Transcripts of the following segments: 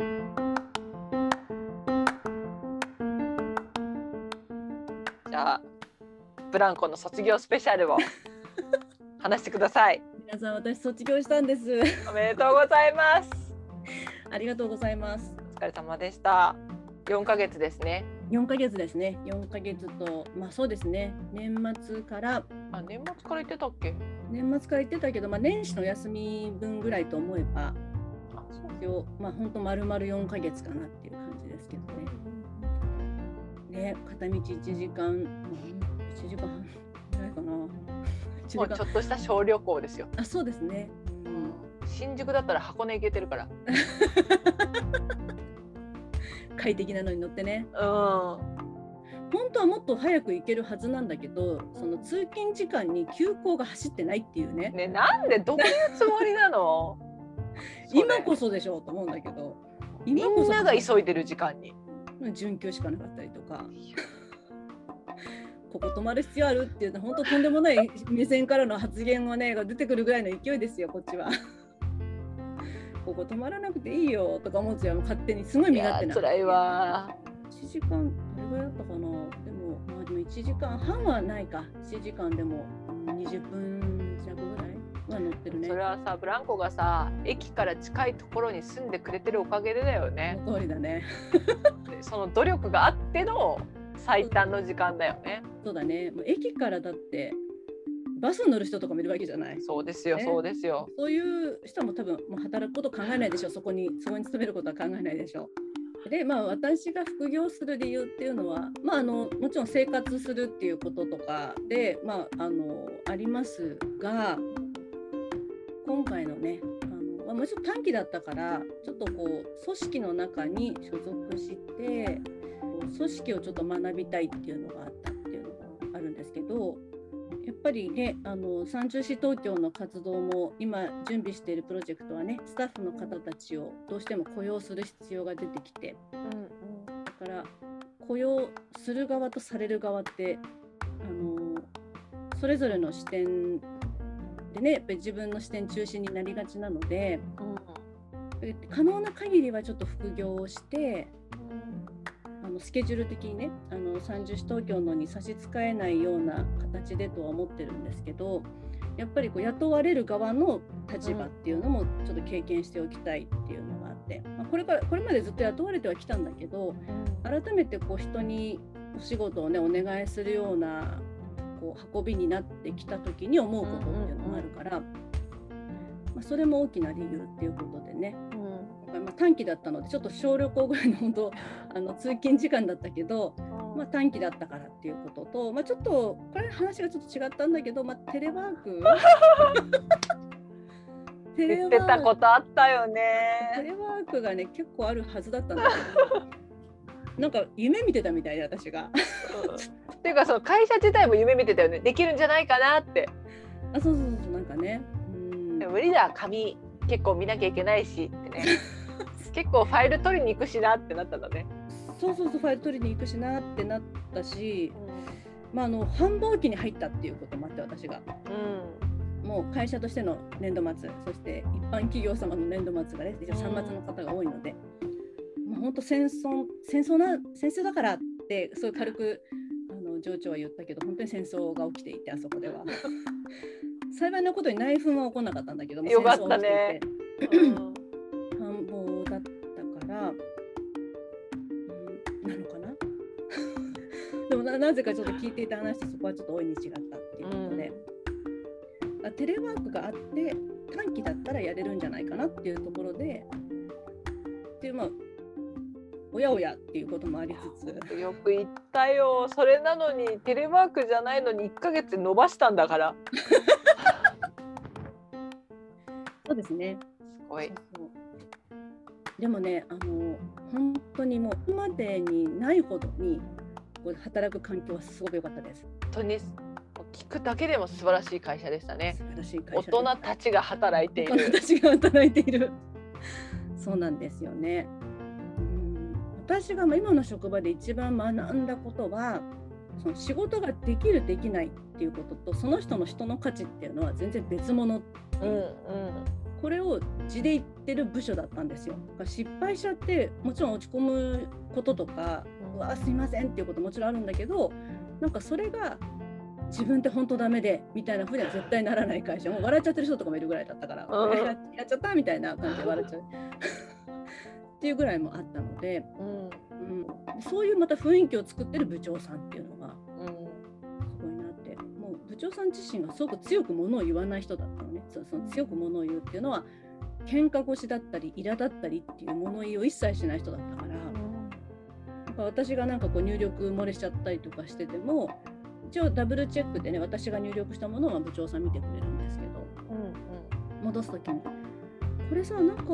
じゃあブランコの卒業スペシャルを 話してください。皆さん私卒業したんです。おめでとうございます。ありがとうございます。お疲れ様でした。4ヶ月ですね。4ヶ月ですね。4ヶ月とまあそうですね。年末からあ、年末から言ってたっけ？年末から言ってたけど、まあ年始の休み分ぐらいと思えばあ、そう一応まあ本当丸々4ヶ月かなっていう感じですけどね。ね片道1時間、まあ、1時間半ぐらいかな。1時もうち間ょっとした小旅行ですよ。あそうですね。うん新宿だったら箱根行けてるから。快適なのに乗ってね。う本当はもっと早く行けるはずなんだけどその通勤時間に急行が走ってないっていうねん。ね、なんでどういうつもりなの？今こそそでしょうと思うんだけど今こそんなが急いでる時間に。準急しかなかったりとか ここ止まる必要あるっていうのは本当とんでもない目線からの発言がねが出てくるぐらいの勢いですよこっちは。ここ止まらなくていいよとか思っちゃう勝手にすごいい身勝手な。や辛いわ。1時間どれぐらいだったかなでもまあでも1時間半はないか1時間でもうん20分弱ぐらいってるね。それはさブランコがさ駅から近いところに住んでくれてるおかげでだよね。その通りだね。その努力があっての最短の時間だよね。そうだね。もう駅からだってバスに乗る人とかもいるわけじゃない。そうですよ、ね。そうですよ。そういう人も多分もう働くこと考えないでしょそこにそこに勤めることは考えないでしょでまあ私が副業する理由っていうのはまああのもちろん生活するっていうこととかでまああのありますが今回のねあの、まあ、もちろん短期だったからちょっとこう組織の中に所属して組織をちょっと学びたいっていうのがあったっていうのがあるんですけどやっぱりねあの三中市東京の活動も今準備しているプロジェクトはねスタッフの方たちをどうしても雇用する必要が出てきてうんだから雇用する側とされる側ってあのそれぞれの視点でねやっぱり自分の視点中心になりがちなので可能な限りはちょっと副業をしてあのスケジュール的にねあの30市東京のに差し支えないような形でとは思ってるんですけどやっぱりこう雇われる側の立場っていうのもちょっと経験しておきたいっていうのがあって、まあ、これからこれまでずっと雇われてはきたんだけど改めてこう人にお仕事をねお願いするようなこう運びになってきた時に思うことっていうのがあるから、まあ、それも大きな理由っていうことでね。今回まあ短期だったのでちょっと小旅行ぐらいの本当 あの通勤時間だったけど、まあ、短期だったからっていうことと、まあ、ちょっとこれ話がちょっと違ったんだけど、まあ、テレワーク？テレワ言ってたこークとあったよテね。レワークがね結構あるはずだったんだけどなんか夢見てたみたいで私が。っていうかその会社自体も夢見てたよね。できるんじゃないかなって。あそうそうそうなんかね。うん。無理だ。紙結構見なきゃいけないしってね。結構ファイル取りに行くしなってなったんだね。そうそうそうファイル取りに行くしなってなったし、まあ、あの繁忙期に入ったっていうこともあって私が。うん。もう会社としての年度末そして一般企業様の年度末がね一応3月の方が多いので、もう本当戦争戦争な戦争だからってそういう軽くあの上長は言ったけど本当に戦争が起きていてあそこでは。幸いなことに内紛は起こらなかったんだけどもよかったね。繁忙だったから、うん、なのかな？でもななぜかちょっと聞いていた話とそこはちょっと大いに違ったっていうことで、あテレワークがあって短期だったらやれるんじゃないかなっていうところで。っていうまあおやおやっていうこともありつつ。よく言ったよ。それなのにテレワークじゃないのに1ヶ月伸ばしたんだから。そうですね。すごい。でもねあの本当にもう今までにないほどに働く環境はすごく良かったです。本当に聞くだけでも素晴らしい会社でしたね。素晴らしい会大人たちが働いてい大人るたちが働いている。そうなんですよね。うん私がまあ今の職場で一番学んだことはその仕事ができるできないっていうこととその人の人の価値っていうのは全然別物。っていううんうん。これを地で言ってる部署だったんですよ。失敗しちゃってもちろん落ち込むこととか「うわすいません」っていうこともちろんあるんだけどなんかそれが自分って本当ダメでみたいなふうには絶対ならない会社。もう笑っちゃってる人とかもいるぐらいだったから、うん、やっちゃったみたいな感じで笑っちゃうっていうぐらいもあったので、うん、うん、そういうまた雰囲気を作ってる部長さんっていうのがすごいなって。もう部長さん自身がすごく強くものを言わない人だったのね。その強くものを言うっていうのは喧嘩腰だったり苛立ったりっていう物言いを一切しない人だったから。私がなんかこう入力漏れしちゃったりとかしてても一応ダブルチェックでね私が入力したものは部長さん見てくれるんですけど、うんうん、戻す時にこれさなんか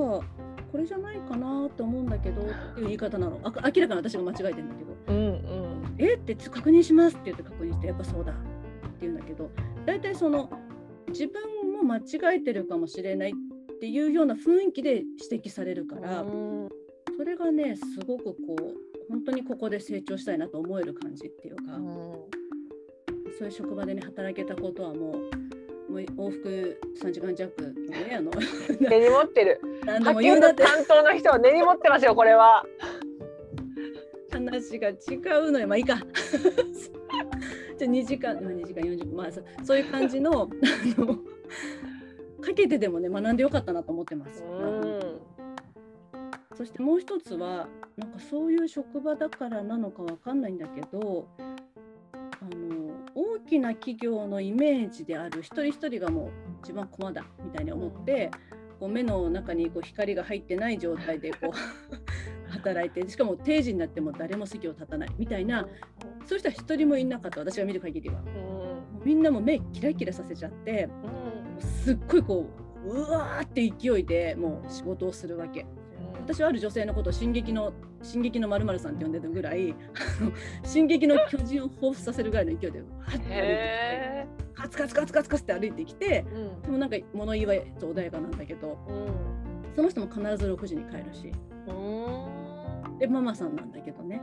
これじゃないかなと思うんだけどっていう言い方なの。あ明らかに私が間違えてるんだけど、うんうん、え？って確認しますって言って確認してやっぱそうだって言うんだけど。大体その自分も間違えてるかもしれないっていうような雰囲気で指摘されるから、うん、それがねすごくこう本当にここで成長したいなと思える感じっていうか。うん。そういう職場でね働けたことはもうもう往復3時間弱ねあの。根に持ってる。何で担当の人は根に持ってますよこれは。話が違うのよ。まあいいか。じゃあ2時間、まあ、2時間40分まあそそういう感じのあのかけてでもね学んでよかったなと思ってます。そしてもう一つはなんかそういう職場だからなのかわかんないんだけどきな企業のイメージである一人一人がもう一番駒だみたいに思って、こう目の中にこう光が入ってない状態でこう 働いてしかも定時になっても誰も席を立たないみたいなそういう人は一人もいなかった私が見る限りは、うん、みんなも目キラキラさせちゃって、うん、すっごいこううわーって勢いでもう仕事をするわけ。私はある女性のことを進撃の進撃のまるさんって呼んでるぐらい進撃の巨人を彷彿させるぐらいの勢いでカツカツカツカツカツって歩いてきて、うん、でもなんか物言いは穏やかなんだけど、うん、その人も必ず6時に帰るし、でママさんなんだけどね。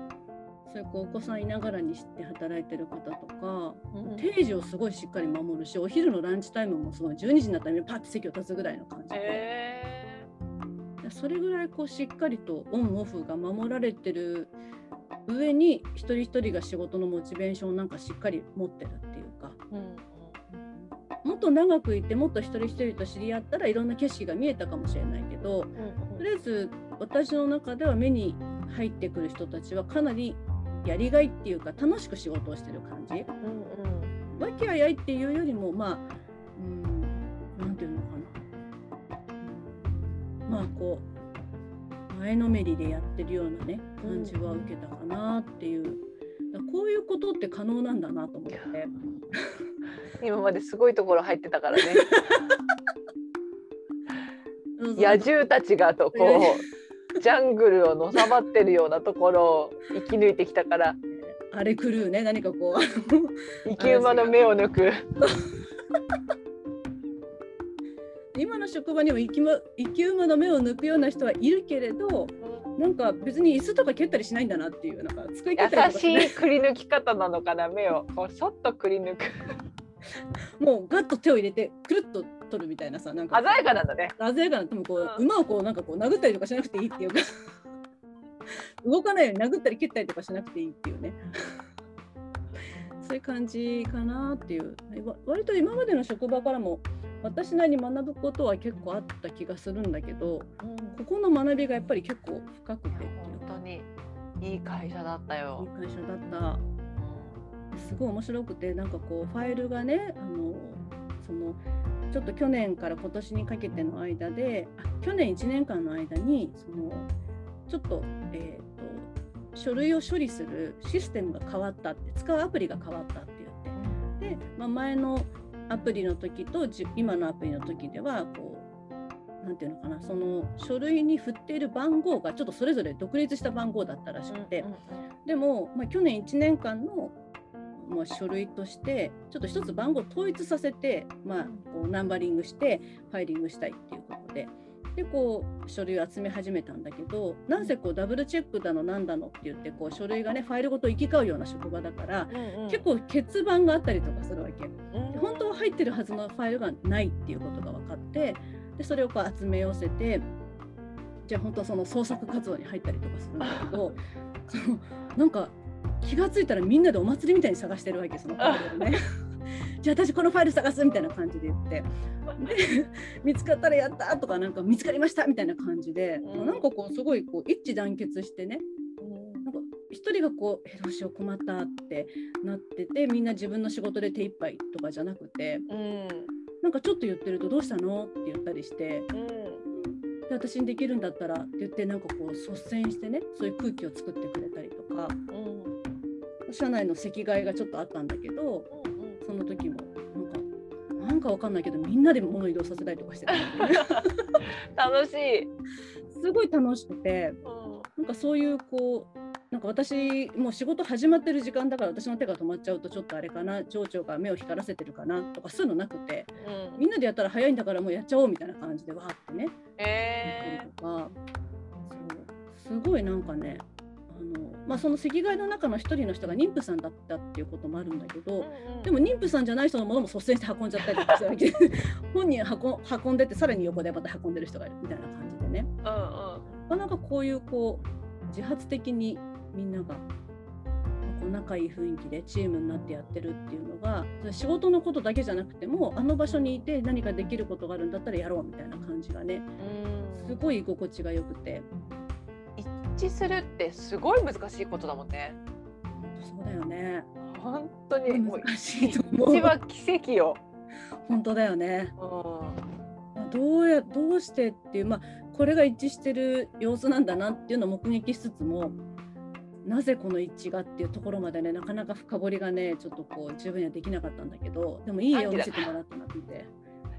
そういうお子さんいながらにして働いてる方とか、うん、定時をすごいしっかり守るしお昼のランチタイムもすごい12時になったらパッて席を立つぐらいの感じで。それぐらいこうしっかりとオンオフが守られてる上に一人一人が仕事のモチベーションなんかしっかり持ってるっていうか、うん、もっと長くいてもっと一人一人と知り合ったらいろんな景色が見えたかもしれないけど、うん、とりあえず私の中では目に入ってくる人たちはかなりやりがいっていうか楽しく仕事をしてる感じ。うんうん、和気あいあいっていうよりもまあうんていうの？かまあこう前のめりでやってるようなね感じは受けたかなっていう、こういうことって可能なんだなと思って。今まですごいところ入ってたからね。野獣たちがとこうジャングルをのさばってるようなところを生き抜いてきたから。あれ狂うね何かこう。生き馬の目を抜く 今の職場にも生き,、ま、生き馬の目を抜くような人はいるけれど、なんか別に椅子とか蹴ったりしないんだなっていうなんか使い方優しいくり抜き方なのかな目を。こうそっとくり抜く。もうガッと手を入れてくるっと取るみたいなさなんか。鮮やかなんだね。鮮やかなでもこう、うん、馬をこうなんかこう殴ったりとかしなくていいっていうか。動かないように殴ったり蹴ったりとかしなくていいっていうね。そういう感じかなっていう。割と今までの職場からも私なりに学ぶことは結構あった気がするんだけど、うん、ここの学びがやっぱり結構深くて。本当にいい会社だったよ。いい会社だった。すごい面白くてなんかこうファイルがねあのそのちょっと去年から今年にかけての間であ去年1年間の間にそのちょっと,、えーと、書類を処理するシステムが変わったって使うアプリが変わったって言って。で、まあ、前のアプリの時と今のアプリの時ではこう何て言うのかなその書類に振っている番号がちょっとそれぞれ独立した番号だったらしくて、でも、まあ、去年1年間のまあ、書類としてちょっと一つ番号を統一させて、まあ、こうナンバリングしてファイリングしたいっていうことで。でこう書類を集め始めたんだけどなんせこうダブルチェックだのなんだのって言ってこう書類がねファイルごと行き交うような職場だから、うんうん、結構欠番があったりとかするわけ、うん、本当は入ってるはずのファイルがないっていうことが分かってででそれをこう集め寄せてじゃあ本当その創作活動に入ったりとかするんだけどそのなんか気が付いたらみんなでお祭りみたいに探してるわけその ファイルをね。じゃあ私このファイル探すみたいな感じで言ってで 見つかったらやったとかなんか見つかりましたみたいな感じで、うんなんかこうすごいこう一致団結してね一人がこうえどうしよう困ったってなっててみんな自分の仕事で手一杯とかじゃなくてうん。なんかちょっと言ってるとどうしたの？って言ったりしてうんで私にできるんだったらって言ってなんかこう率先してねそういう空気を作ってくれたりとかうん。社内の席替えがちょっとあったんだけどその時もなんかなんかわかんないけどみんなで物移動させたりとかしてた。楽しい。すごい楽しくてなんかそういうこうなんか私もう仕事始まってる時間だから私の手が止まっちゃうとちょっとあれかな情緒が目を光らせてるかなとかそういうのなくてうん。みんなでやったら早いんだからもうやっちゃおうみたいな感じでわーってね。えやったりとか。そう。すごいなんかねあの、まあ、その席替えの中の一人の人が妊婦さんだったっていうこともあるんだけど、ーでも妊婦さんじゃない人のものも率先して運んじゃったりとかしたわけで 本人運運んでってさらに横でまた運んでる人がいるみたいな感じでね。うんうん。なかなかこういうこう自発的にみんなが仲いい雰囲気でチームになってやってるっていうのが仕事のことだけじゃなくてもあの場所にいて何かできることがあるんだったらやろうみたいな感じがねうん。すごい居心地が良くて。一致するってすごい難しいことだもんね。そうだよね。本当に難しいと思う。一番奇跡よ。本当だよね。うん。どうやどうしてっていうまあこれが一致してる様子なんだなっていうのを目撃しつつもなぜこの一致がっていうところまでねなかなか深掘りがねちょっとこう十分にはできなかったんだけどでもいい絵を見せてもらったなって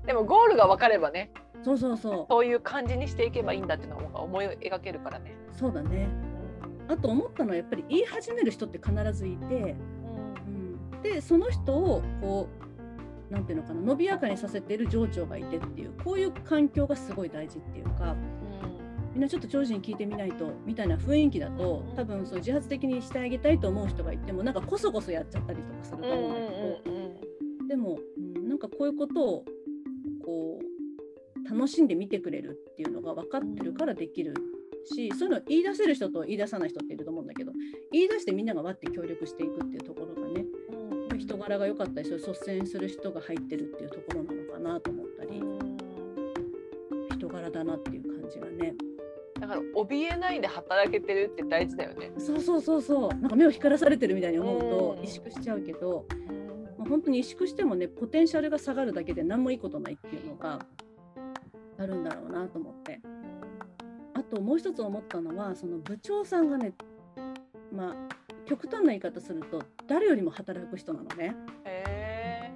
で。もゴールが分かればねそうそうそそういう感じにしていけばいいんだっていうのが思い描けるからね。うそうだね。あと思ったのはやっぱり言い始める人って必ずいて、うん、でその人をこうなんていうのかな伸びやかにさせている情緒がいてっていうこういう環境がすごい大事っていうかみんなちょっと長寿に聞いてみないとみたいな雰囲気だと多分そう自発的にしてあげたいと思う人がいてもなんかこそこそやっちゃったりとかすると思うんだけど、でも、うん、なんかこういうことをこう楽しんで見てくれるっていうのが分かってるからできるしそういうの言い出せる人と言い出さない人っていると思うんだけど言い出してみんながわって協力していくっていうところがね人柄が良かったりそういう率先する人が入ってるっていうところなのかなと思ったり人柄だなっていう感じがね。だから怯えないで働けてるって大事だよね。そうそうそうそう。なんか目を光らされてるみたいに思うとうん。萎縮しちゃうけど、まあ、本当に萎縮してもねポテンシャルが下がるだけで何もいいことないっていうのがあるんだろうなと思って。あともう一つ思ったのはその部長さんがねまあ極端な言い方すると誰よりも働く人なのね。へ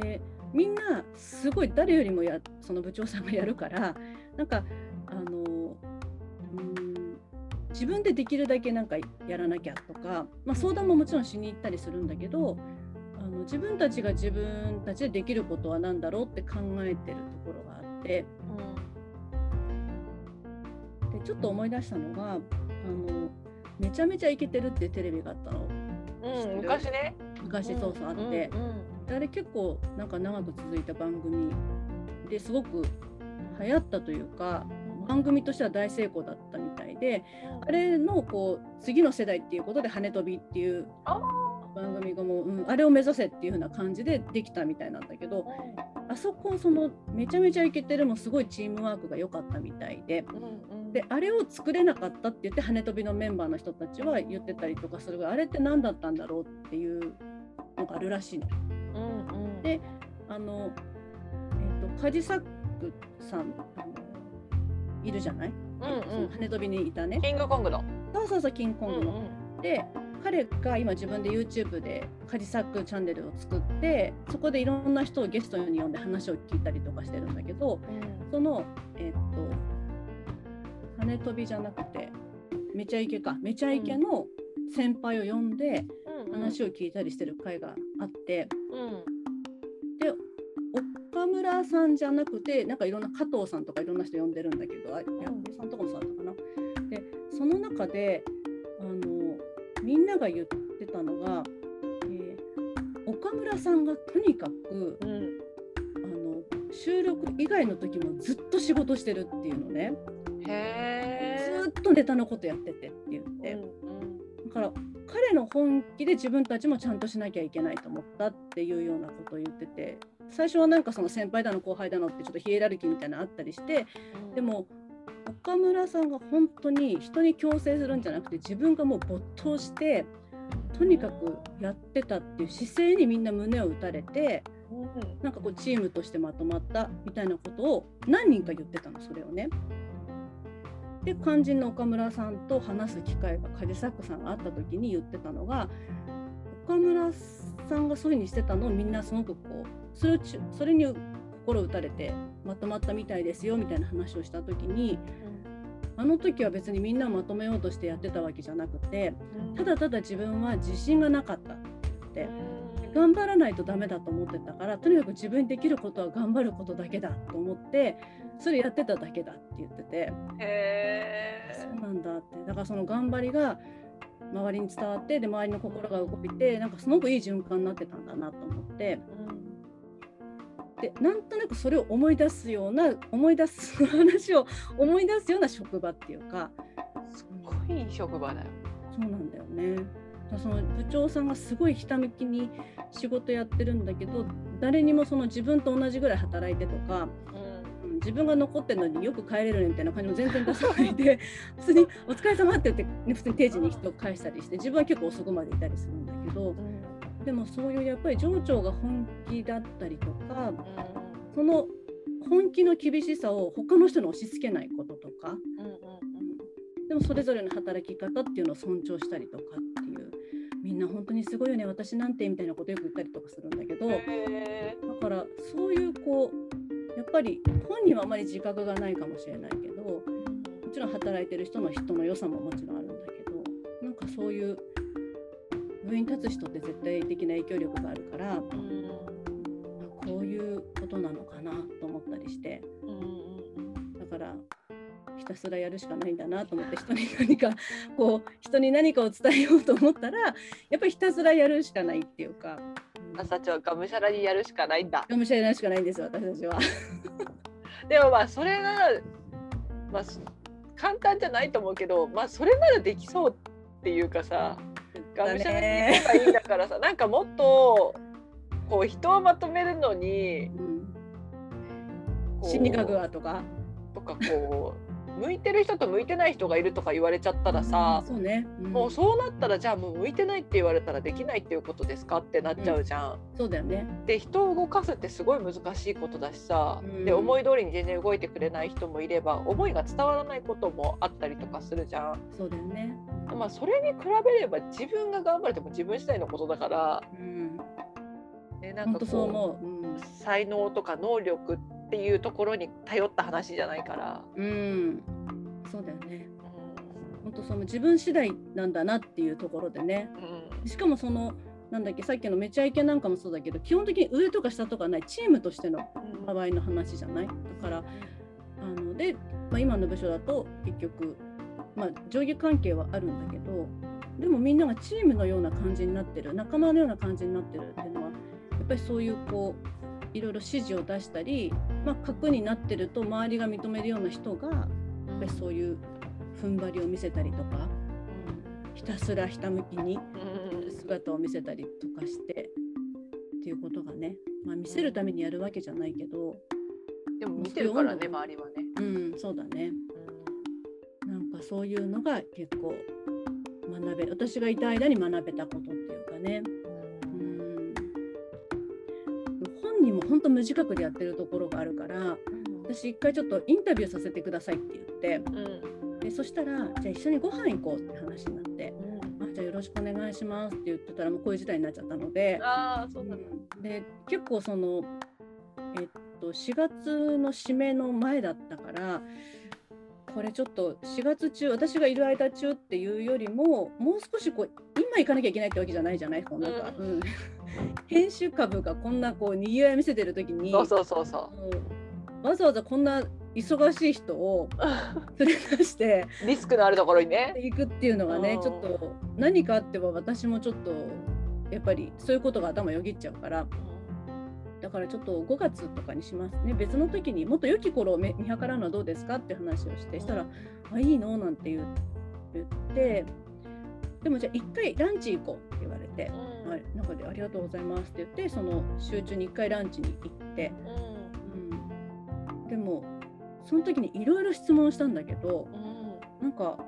でみんなすごい誰よりもやその部長さんがやるからなんか自分でできるだけなんかやらなきゃとか、まあ、相談ももちろんしに行ったりするんだけどあの自分たちが自分たちでできることは何だろうって考えてるところがあってでちょっと思い出したのがあのめちゃめちゃイケてるってテレビがあったの。うん、昔ね。昔そうそうあって。であれ結構なんか長く続いた番組ですごく流行ったというか番組としては大成功だったみたいであれのこう次の世代っていうことで「羽飛び」っていうあ番組がもう、うん、あれを目指せっていう風な感じでできたみたいなんだけどあそこそのめちゃめちゃイケてるもすごいチームワークが良かったみたいで。であれを作れなかったって言って羽飛びのメンバーの人たちは言ってたりとかするがあれって何だったんだろうっていうのがあるらしいの。であの、えー、とカジサックさんいるじゃない、その羽飛びにいたね。キングコングの。そうそうそうキングコングの。で彼が今自分で YouTube でカジサックチャンネルを作ってそこでいろんな人をゲストに呼んで話を聞いたりとかしてるんだけどそのえっ、と羽飛びじゃなくてめちゃイケか。めちゃイケの先輩を呼んで話を聞いたりしてる会があって、で岡村さんじゃなくてなんかいろんな加藤さんとかいろんな人呼んでるんだけどあヤッコさんとかもそうだったかな。でその中であのみんなが言ってたのが、えー岡村さんがとにかくあの収録以外の時もずっと仕事してるっていうのね。へずっとネタのことやっててって言って、だから彼の本気で自分たちもちゃんとしなきゃいけないと思ったっていうようなことを言ってて最初はなんかその先輩だの後輩だのってちょっとヒエラルキーみたいなのあったりしてでも岡村さんが本当に人に強制するんじゃなくて自分がもう没頭してとにかくやってたっていう姿勢にみんな胸を打たれてなんかこうチームとしてまとまったみたいなことを何人か言ってたのそれをね。で肝心の岡村さんと話す機会がカジサックさんがあった時に言ってたのが岡村さんがそういうふうにしてたのをみんなすごくこうそれをちそれに心打たれてまとまったみたいですよみたいな話をした時にあの時は別にみんなをまとめようとしてやってたわけじゃなくてただただ自分は自信がなかったって。頑張らないとダメだと思ってたからとにかく自分にできることは頑張ることだけだと思ってそれやってただけだって言ってて。へそうなんだって。だからその頑張りが周りに伝わってで周りの心が動いてなんかすごくいい循環になってたんだなと思ってでなんとなくそれを思い出すような思い出す話を思い出すような職場っていうかすごい職場だよ。そうなんだよね。その部長さんがすごいひたむきに仕事やってるんだけど誰にもその自分と同じぐらい働いてとか、うん、自分が残ってるのによく帰れるねみたいな感じも全然出さないで 普通に「お疲れ様って言って、ね、普通に定時に人を返したりして自分は結構遅くまでいたりするんだけどでもそういうやっぱり上長が本気だったりとかその本気の厳しさを他の人に押し付けないこととか。でもそれぞれの働き方っていうのを尊重したりとかっていうみんな本当にすごいよね私なんてみたいなことよく言ったりとかするんだけどだからそういうこうやっぱり本人はあまり自覚がないかもしれないけどもちろん働いてる人の人の良さももちろんあるんだけどなんかそういう上に立つ人って絶対的な影響力があるから、こういうことなのかなと思ったりしてだからひたすらやるしかないんだなと思って人に何かこう人に何かを伝えようと思ったらやっぱりひたすらやるしかないっていうか。私たちはがむしゃらにやるしかないんだ。がむしゃらにやるしかないんです私たちは。でもまあそれが、まあ、簡単じゃないと思うけどまあそれならできそうっていうかさがむしゃらにやればいいんだからさなんかもっとこう人をまとめるのに、うん、心理学はとか。とかこう向いてる人と向いてない人がいるとか言われちゃったらさ、そうね、んもうそうなったらじゃあもう向いてないって言われたらできないっていうことですかってなっちゃうじゃん。そうだよね。で人を動かすってすごい難しいことだしさ、うんで思い通りに全然動いてくれない人もいれば思いが伝わらないこともあったりとかするじゃん。そうだよね。まあそれに比べれば自分が頑張れても自分次第のことだから、うん、ね、なんかそうこ思う。う才能とか能力っていうところに頼った話じゃないから。うん、うん、そうだよね。本当その自分次第なんだなっていうところでね。うんしかもそのなんだっけさっきのめちゃイケなんかもそうだけど基本的に上とか下とかないチームとしてのうん場合の話じゃない？だからあので、まあ、今の部署だと結局、まあ、上下関係はあるんだけどでもみんながチームのような感じになってる仲間のような感じになってるっていうのはやっぱりそういうこういろいろ指示を出したり、まあ、核になってると周りが認めるような人がやっぱりそういう踏ん張りを見せたりとかひたすらひたむきにうん。姿を見せたりとかしてっていうことがね、まあ、見せるためにやるわけじゃないけどでも見てるからね周りはね。うんそうだね。なんかそういうのが結構学べ私がいた間に学べたことっていうかね本人も本当無自覚でやってるところがあるから私一回ちょっとインタビューさせてくださいって言ってうん。でそしたらじゃあ一緒にご飯行こうって話になってあじゃあよろしくお願いしますって言ってたらもうこういう事態になっちゃったのでああそうだ。で結構そのえっと4月の締めの前だったからこれちょっと4月中私がいる間中っていうよりももう少しこう今行かなきゃいけないってわけじゃないじゃない？こうなんか、ううん編集株がこんなこうにぎわい見せてる時にそうそうそうそもうわざわざこんな忙しい人をう。連れ出してリスクのあるところにね。行くっていうのがねうんちょっと何かあっては私もちょっとやっぱりそういうことが頭よぎっちゃうからだからちょっと5月とかにしますね別の時にもっと良き頃を見計らうのはどうですかって話をしてしたら「あいいの?」なんて言ってでもじゃあ1回ランチ行こうって言われて「はい、なんかでありがとうございます」って言ってその集中に1回ランチに行って、うん、でもその時にいろいろ質問したんだけど、うん、なんか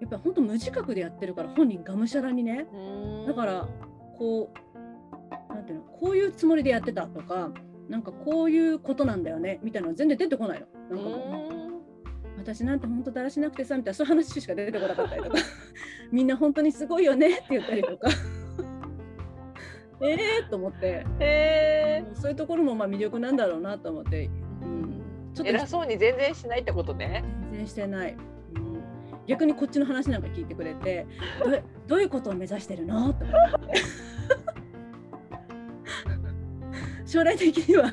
やっぱり本当無自覚でやってるから本人がむしゃらにね。だからこうなんていうのこういうつもりでやってたとかなんかこういうことなんだよねみたいなの全然出てこないの。なんかもう私なんて本当だらしなくてさみたいなそういう話しか出てこなかったりとか。みんな本当にすごいよねって言ったりとかええと思って、えー、そういうところもまあ魅力なんだろうなと思って、うん、ちょっと偉そうに全然しないってことね。全然してない、うん、逆にこっちの話なんか聞いてくれてどどういうことを目指してるのとか 将来的には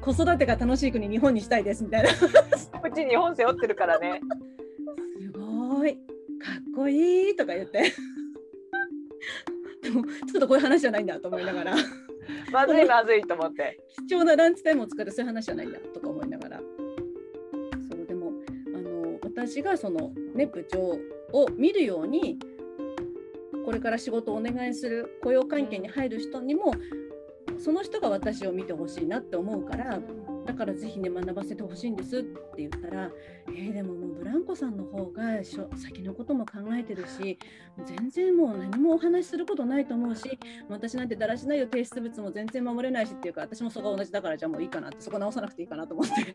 子育てが楽しい国日本にしたいですみたいな。こっち日本背負ってるからね。すごい。かっこいいとか言って。でも ちょっとこういう話じゃないんだと思いながら。まずいまずいと思って。貴重なランチタイムを使ってそういう話じゃないんだとか思いながら。そうでもあの私がそのね部長を見るようにこれから仕事をお願いする雇用関係に入る人にもその人が私を見てほしいなって思うからだからぜひね学ばせてほしいんですって言ったらえー、でももうブランコさんの方が先のことも考えてるし全然もう何もお話しすることないと思うし私なんてだらしないよ提出物も全然守れないしっていうか私もそこが同じだからじゃあもういいかなってそこ直さなくていいかなと思って。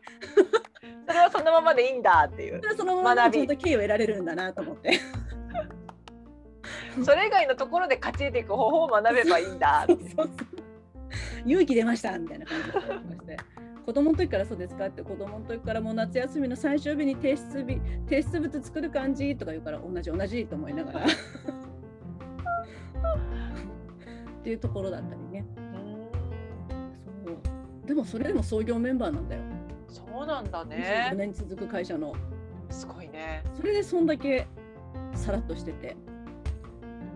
それはそのままでいいんだっていう。そのままでちゃんと敬意を得られるんだなと思って。それ以外のところで勝ち得ていく方法を学べばいいんだそうそうそう。勇気出ましたみたいな感じで子供の時からそうですかって子供の時からもう夏休みの最終日に提出日提出物作る感じとか言うから同じ同じと思いながら。っていうところだったりね。そう。でもそれでも創業メンバーなんだよ。そうなんだね。5年続く会社の。すごいね。それでそんだけさらっとしてて、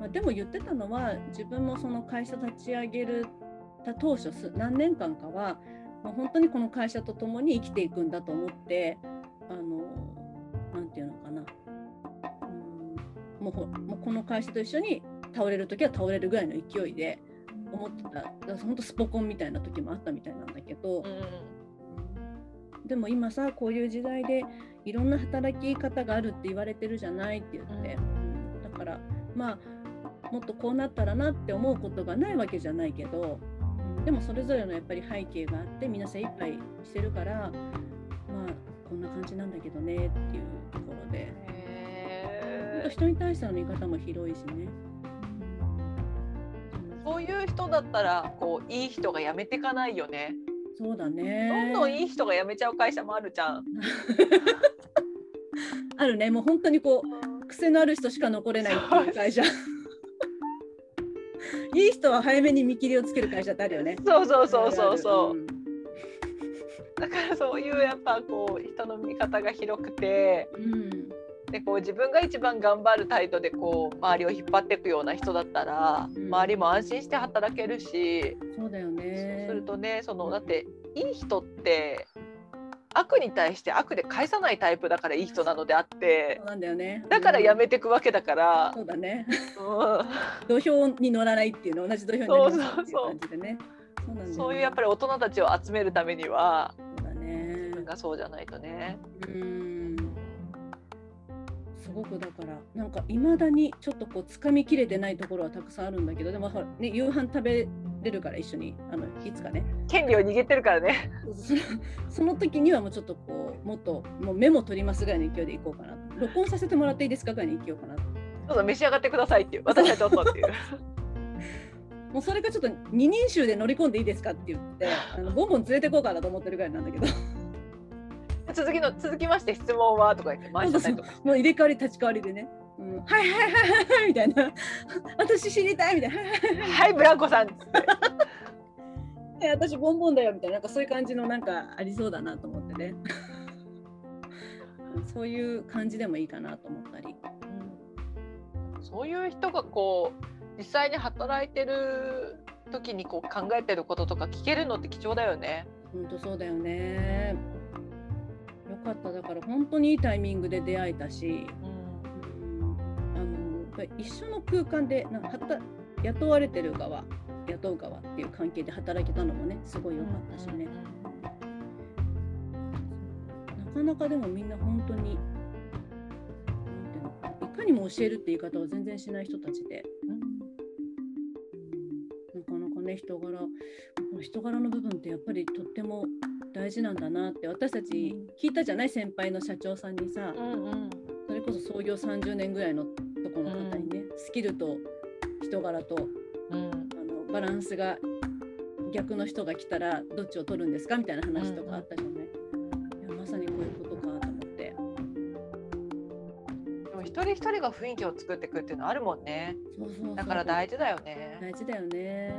まあ、でも言ってたのは自分もその会社立ち上げるた当初何年間かは、まあ、本当にこの会社と共に生きていくんだと思ってあのなんていうのかな、うん、もうもうこの会社と一緒に倒れる時は倒れるぐらいの勢いで思ってた。本当スポコンみたいな時もあったみたいなんだけど、うん、でも今さこういう時代でいろんな働き方があるって言われてるじゃないって言って、うん、だからまあもっとこうなったらなって思うことがないわけじゃないけどでもそれぞれのやっぱり背景があってみんな精一杯してるからまあこんな感じなんだけどねっていうところで人に対しての見方も広いしね。そういう人だったらこういい人が辞めていかないよね。そうだね。どんどんいい人が辞めちゃう会社もあるじゃん。あるね。もう本当にこう癖のある人しか残れないっていう会社。いい人は早めに見切りをつける会社ってあるよね。そうそうそうそうそう。だからそういうやっぱこう人の見方が広くて、うん、でこう自分が一番頑張る態度でこう周りを引っ張っていくような人だったら、うん、周りも安心して働けるし。そうだよね。そうするとねそのだっていい人って悪に対して悪で返さないタイプだからいい人なのであってそうなんだよね。だからやめていくわけだから、そうだね、うん、土俵に乗らないっていうの同じ土俵に乗らないっていう感じでね。そういうやっぱり大人たちを集めるためにはそうだね。自分がそうじゃないとね。うんすごくだからなんかいまだにちょっとこう掴みきれてないところはたくさんあるんだけどでもね夕飯食べれるから一緒にあのいつかね。権利を握ってるからね。その時にはもうちょっとこうもっともうメモ取りますぐらいの勢いでいこうかな。録音させてもらっていいですかぐらいにいようかな。どうぞ召し上がってくださいっていう私はどうぞっていう もうそれがちょっと二人衆で乗り込んでいいですかって言ってあのボンボン連れてこうかなと思ってるぐらいなんだけど続きの続きまして質問はとか言って回したりとか。もう入れ替わり立ち替わりでね。うん、はいはいはいはいみたいな。私知りたいみたいな。はいブランコさんっつって。私ボンボンだよみたいな。なんかそういう感じのなんかありそうだなと思ってね。そういう感じでもいいかなと思ったり、うん、そういう人がこう実際に働いてる時にこう考えてることとか聞けるのって貴重だよね。本当そうだよね。よかった。だから本当にいいタイミングで出会えたし、うん、あの一緒の空間でなはた雇われてる側雇う側っていう関係で働けたのもねすごい良かったしね。なかなかでもみんな本当にいかにも教えるって言い方を全然しない人たちで。うん、なかなかね人柄人柄の部分ってやっぱりとっても大事なんだなって私たち聞いたじゃない先輩の社長さんにさ、うんうんそれこそ創業30年ぐらいのところの方にね、スキルと人柄とうんあのバランスが逆の人が来たらどっちを取るんですかみたいな話とかあったじゃない？いやまさにこういうことかと思って。でも一人一人が雰囲気を作っていくっていうのあるもんね。そうそうだから大事だよね。大事だよね。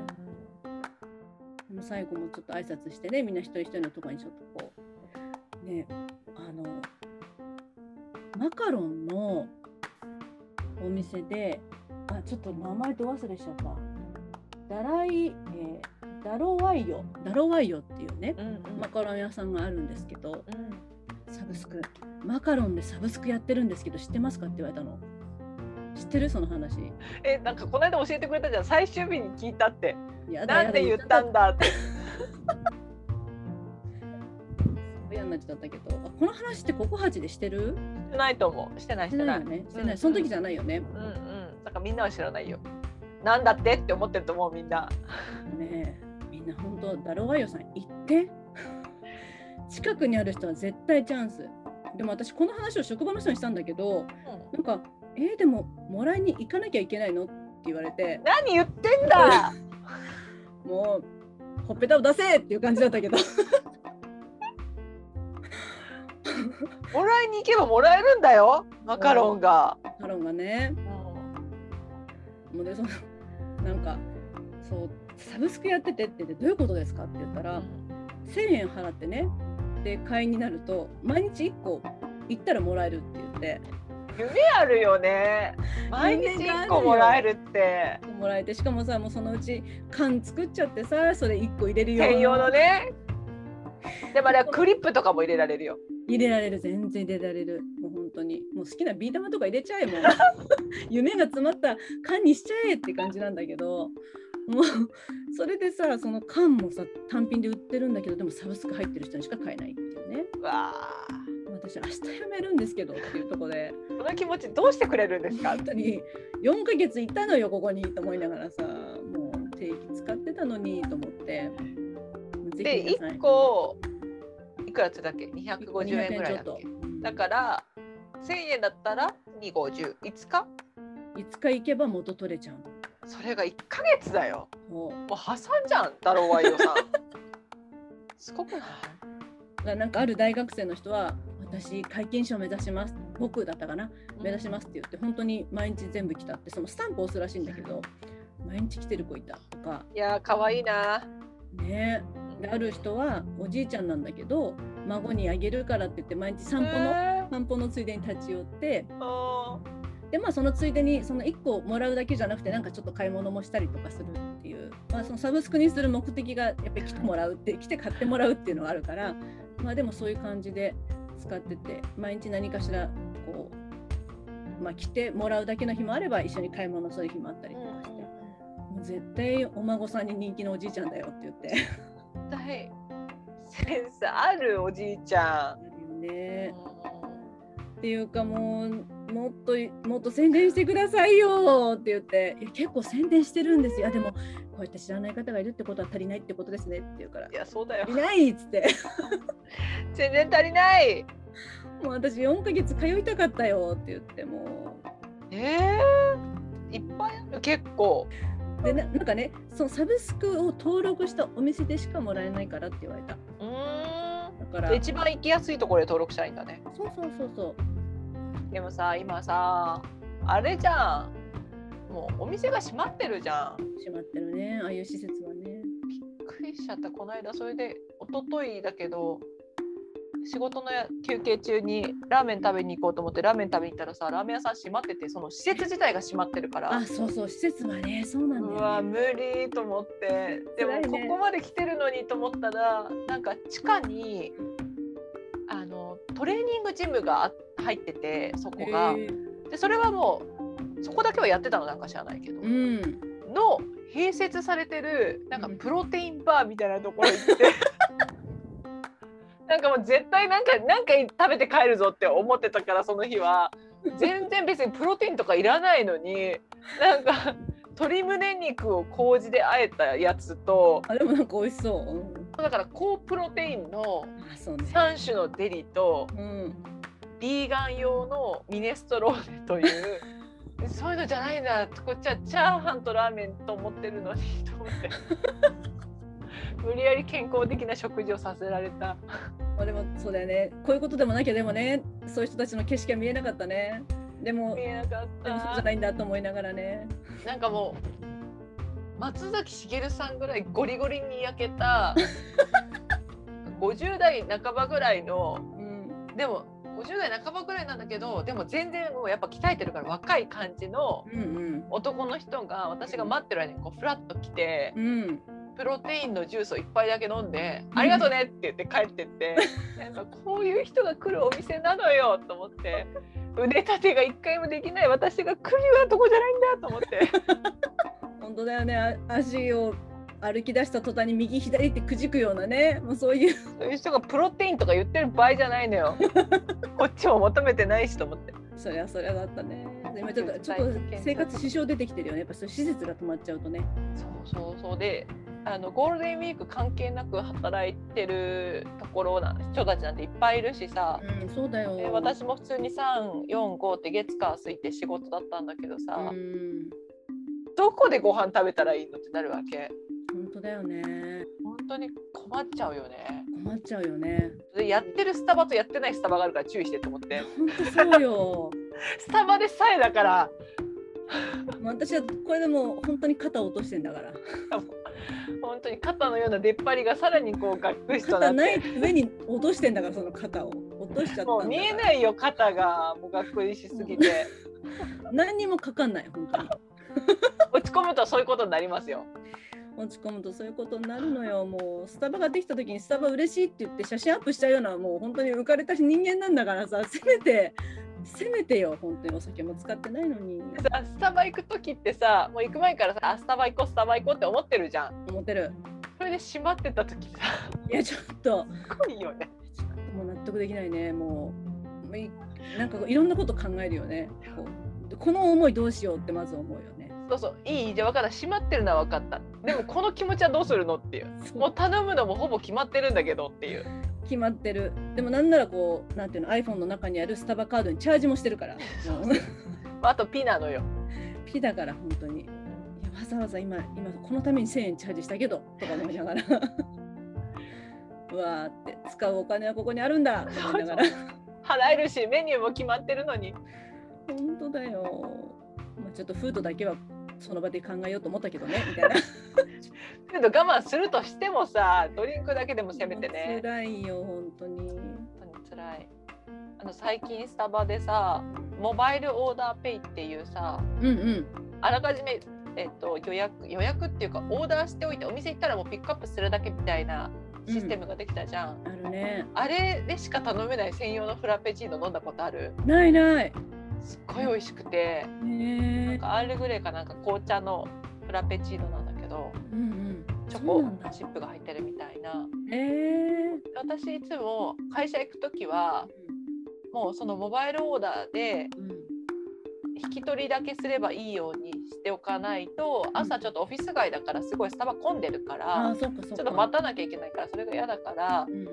最後もちょっと挨拶してねみんな一人一人のところにちょっとこうねあのマカロンのお店であちょっと名前ど忘れしちゃった。ダライ、えーダロワイヨ。ダロワイヨっていうねうんうん。マカロン屋さんがあるんですけどうん。サブスク。マカロンでサブスクやってるんですけど知ってますかって言われたの。知ってる？その話。えなんかこの間教えてくれたじゃん。最終日に聞いたって。やなんで言ったんだって。嫌になっちゃったけど。あこの話ってココハチでしてる？してないと思う。してないししててないないよね。してない、うんその時じゃないよね。うんうん。だからみんなは知らないよ。なんだってって思ってると思うみんな。ねえ。みんな本当ダロワイヨさん行って。近くにある人は絶対チャンス。でも私この話を職場の人にしたんだけどなんかえーでももらいに行かなきゃいけないの？って言われて。何言ってんだもうほっぺたを出せっていう感じだったけど。もらいに行けばもらえるんだよ。マカロンが、マカロンがね。もうでそのなんかそうサブスクやっててってどういうことですかって言ったら、1000円払ってね。で会員になると毎日1個行ったらもらえるって言って夢あるよね。毎日1個もらえるって。もらえてしかもさもうそのうち缶作っちゃってさそれ1個入れるよ。専用のね。でもあれはクリップとかも入れられるよ。入れられる。全然入れられる。もう本当に。もう好きなビー玉とか入れちゃえもう。夢が詰まった缶にしちゃえって感じなんだけど。もうそれでさその缶もさ単品で売ってるんだけどでもサブスク入ってる人にしか買えないっていうね。うわあ私明日辞めるんですけどっていうところで。この気持ちどうしてくれるんですか？本当に。4ヶ月いたのよここにと思いながらさ。もう定期使ってたのにと思って。ぜでひ皆さん。1個いくらってだっけ？250円ぐらいだっ200円ちょけっと。だから1000円だったら250いつかいつか行けば元取れちゃう。それが1ヶ月だよ。のもう。もう破産じゃんだろうわいよさ。ん すごくない？なんかある大学生の人は私会計士を目指します。僕だったかな？目指しますって言って本当に毎日全部来たってそのスタンプ押すらしいんだけど毎日来てる子いたとか。いやー可愛いな。ね。である人はおじいちゃんなんだけど孫にあげるからって言って毎日散歩のへ散歩のついでに立ち寄って。でまあそのついでにその1個もらうだけじゃなくてなんかちょっと買い物もしたりとかするっていう、まあ、そのサブスクにする目的がやっぱり来てもらうって来て買ってもらうっていうのがあるから。まあでもそういう感じで使ってて毎日何かしらこう、まあ、来てもらうだけの日もあれば一緒に買い物する日もあったりーとかして、もう絶対お孫さんに人気のおじいちゃんだよって言って。絶対センスあるおじいちゃん、ね。っていうかもうもっともっと宣伝してくださいよって言っていや結構宣伝してるんですよ。でもこうやって知らない方がいるってことは足りないってことですねって言うから。いやそうだよ。足りないっつって。全然足りない。もう私4ヶ月通いたかったよって言ってもえー、いっぱいある結構。うでななんかねそのサブスクを登録したお店でしかもらえないからって言われた。うーだから。ん一番行きやすいところで登録したいんだね。そうそうそうそうでもさ今さあれじゃん。もうお店が閉まってるじゃん。閉まってるね。ああいう施設はね。びっくりしちゃった。この間それで一昨日だけど仕事のや休憩中にラーメン食べに行こうと思ってラーメン食べに行ったらさラーメン屋さん閉まっててその施設自体が閉まってるから。あそうそう。施設はねそうなんだよ、ね、うわ無理と思って。でもここまで来てるのにと思ったらなんか地下にトレーニングジムがあ入っててそこが、でそれはもうそこだけはやってたのなんか知らないけど、うん。の併設されてるなんかうん。プロテインバーみたいなところ行って。なんかもう絶対なんかなんか食べて帰るぞって思ってたからその日は。全然別にプロテインとかいらないのになんか鶏胸肉を麹で和えたやつとあでもなんか美味しそう、うん、だから高プロテインのあそうね。3種のデリとうんビーガン用のミネストローネというそういうのじゃないんだこっちはチャーハンとラーメンと思ってるのにと思って。無理やり健康的な食事をさせられた。まあでもそうだよね。こういうことでもなきゃでもねそういう人たちの景色は見えなかったね。でも見えなかっでもそうじゃたないんだと思いながらね。なんかもう松崎しげるさんぐらいゴリゴリに焼けた 50代半ばぐらいのうん。でも50代半ばぐらいなんだけどでも全然もうやっぱ鍛えてるから若い感じのうん男の人が私が待ってる間にこうフラッと来てうんうんプロテインのジュースを一杯だけ飲んで「ありがとうね」って言って帰ってって こういう人が来るお店なのよと思って腕立てが一回もできない私が来るようなとこじゃないんだと思って。本当だよね。あ足を歩き出した途端に右左ってくじくようなね。もうそういう。そういう人がプロテインとか言ってる場合じゃないのよ。こっちも求めてないしと思って。そりゃそりゃだったね。で今ちょっとちょっと生活支障出てきてるよね。やっぱそういう施設が止まっちゃうとね。そうそうそう。であのゴールデンウィーク関係なく働いてるところな人たちなんていっぱいいるしさ、うんそうだよ。で私も普通に345って月火水って仕事だったんだけどさ、うん。どこでご飯食べたらいいのってなるわけ。本当だよね。本当に困っちゃうよね。困っちゃうよね。でやってるスタバとやってないスタバがあるから注意してって思って。本当そうよ。スタバでさえだから。私はこれでもう本当に肩を落としてんだから 本当に肩のような出っ張りがさらにこうがっくしとなっ肩ないて上に落としてんだからその肩を。落としちゃったもう見えないよ肩がもうがっくりしすぎて。何にもかかんない本当に。落ち込むとそういうことになりますよ。落ち込むとそういうことになるのよ。もうスタバができた時にスタバ嬉しいって言って写真アップしたようなもう本当に浮かれた人間なんだからさせめてせめてよ本当にお酒も使ってないのに。さスタバ行く時ってさもう行く前からさあスタバ行こうスタバ行こうって思ってるじゃん。思ってる。それで閉まってた時さ。いやちょっと。すごいよね。もう納得できないねもう。もういなんかいろんなこと考えるよね。この思いどうしようってまず思うよね。そうそういいじゃあ分かった。閉まってるのは分かった。でもこの気持ちはどうするのっていう。もう頼むのもほぼ決まってるんだけどっていう決まってる。でもなんならこうなんていうの iPhone の中にあるスタバカードにチャージもしてるから。あとピなのよ。ピだから本当に。いやわざわざ今今このために1000円チャージしたけどとか思いながら。うわーって使うお金はここにあるんだと思いながら。払えるしメニューも決まってるのに。本当だよ、まあ、ちょっとフードだけはその場で考えようと思ったけどねみたいな。けど我慢するとしてもさドリンクだけでもせめてね。辛いよ本当に。本当に辛い。あの最近スタバでさモバイルオーダーペイっていうさうんうん。あらかじめ、えっと、予約予約っていうかオーダーしておいてお店行ったらもうピックアップするだけみたいなシステムができたじゃん、あるね。あれでしか頼めない専用のフラペチーノ飲んだことある？ないないすっごい美味しくてなんかアールグレーかなんか紅茶のフラペチーノなんだけどうんうん。チョコチップが入ってるみたいな。えー。私いつも会社行く時はもうそのモバイルオーダーでうん引き取りだけすればいいようにしておかないと朝ちょっとオフィス街だからすごいスタバ混んでるかあらちょっと待たなきゃいけないからそれが嫌だからうん。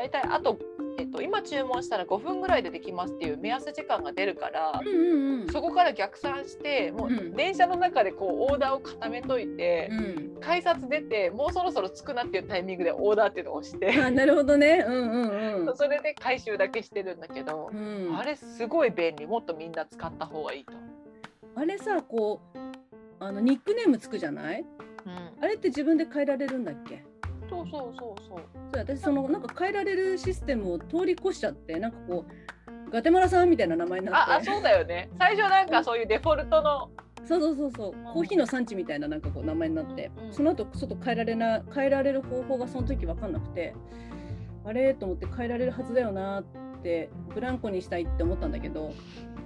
大体あと、えっと、今注文したら5分ぐらいでできますっていう目安時間が出るからうんうんうん。そこから逆算してもうん。う電車の中でこうオーダーを固めといてうん。改札出てもうそろそろ着くなっていうタイミングでオーダーっていうのを押してあなるほどね。うんうんうん。それで回収だけしてるんだけどうん。あれすごい便利。もっとみんな使った方がいいと。あれさこうあのニックネームつくじゃない？うん。あれって自分で変えられるんだっけ？そうそうそうそう。そう私そのなんか変えられるシステムを通り越しちゃってなんかこうガテマラさんみたいな名前になって。ああそうだよね。最初なんかそういうデフォルトの。そうそうそうそう、コーヒーの産地みたいななんかこう名前になって、うんうんその後ちょっと変えられな変えられる方法がその時分かんなくてあれ？と思って変えられるはずだよなってブランコにしたいって思ったんだけど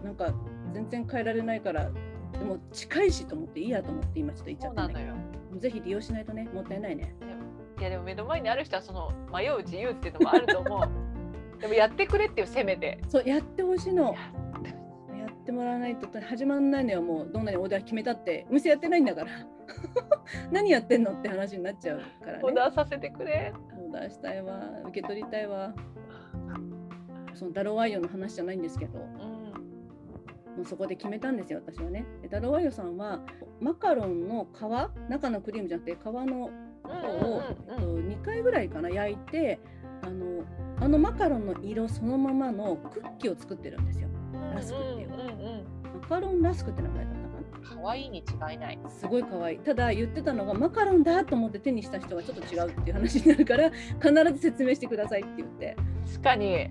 なんか全然変えられないからでも近いしと思っていいやと思って今ちょっと言っちゃっただけそうんなのよ。どぜひ利用しないとねもったいないね。いやでも目の前にある人はその迷う自由っていうのもあると思う。でもやってくれっていうせめて。そうやってほしいの。やって。もらわないと始まんないのよもうどんなにオーダー決めたって。お店やってないんだから。何やってんのって話になっちゃうからね。オーダーさせてくれ。オーダーしたいわ。受け取りたいわ。そのダロワイヨの話じゃないんですけど。もうん。うそこで決めたんですよ私はね。でダロワイヨさんはマカロンの皮中のクリームじゃなくて皮の方を、うんうんうん。えっと2回ぐらいかな焼いてあのあのマカロンの色そのままのクッキーを作ってるんですよ。ラスクっていう。マカロンラスクって名前だったかな？可愛いに違いない。すごい可愛い。ただ言ってたのがマカロンだと思って手にした人がちょっと違うっていう話になるから必ず説明してくださいって言って。確かに。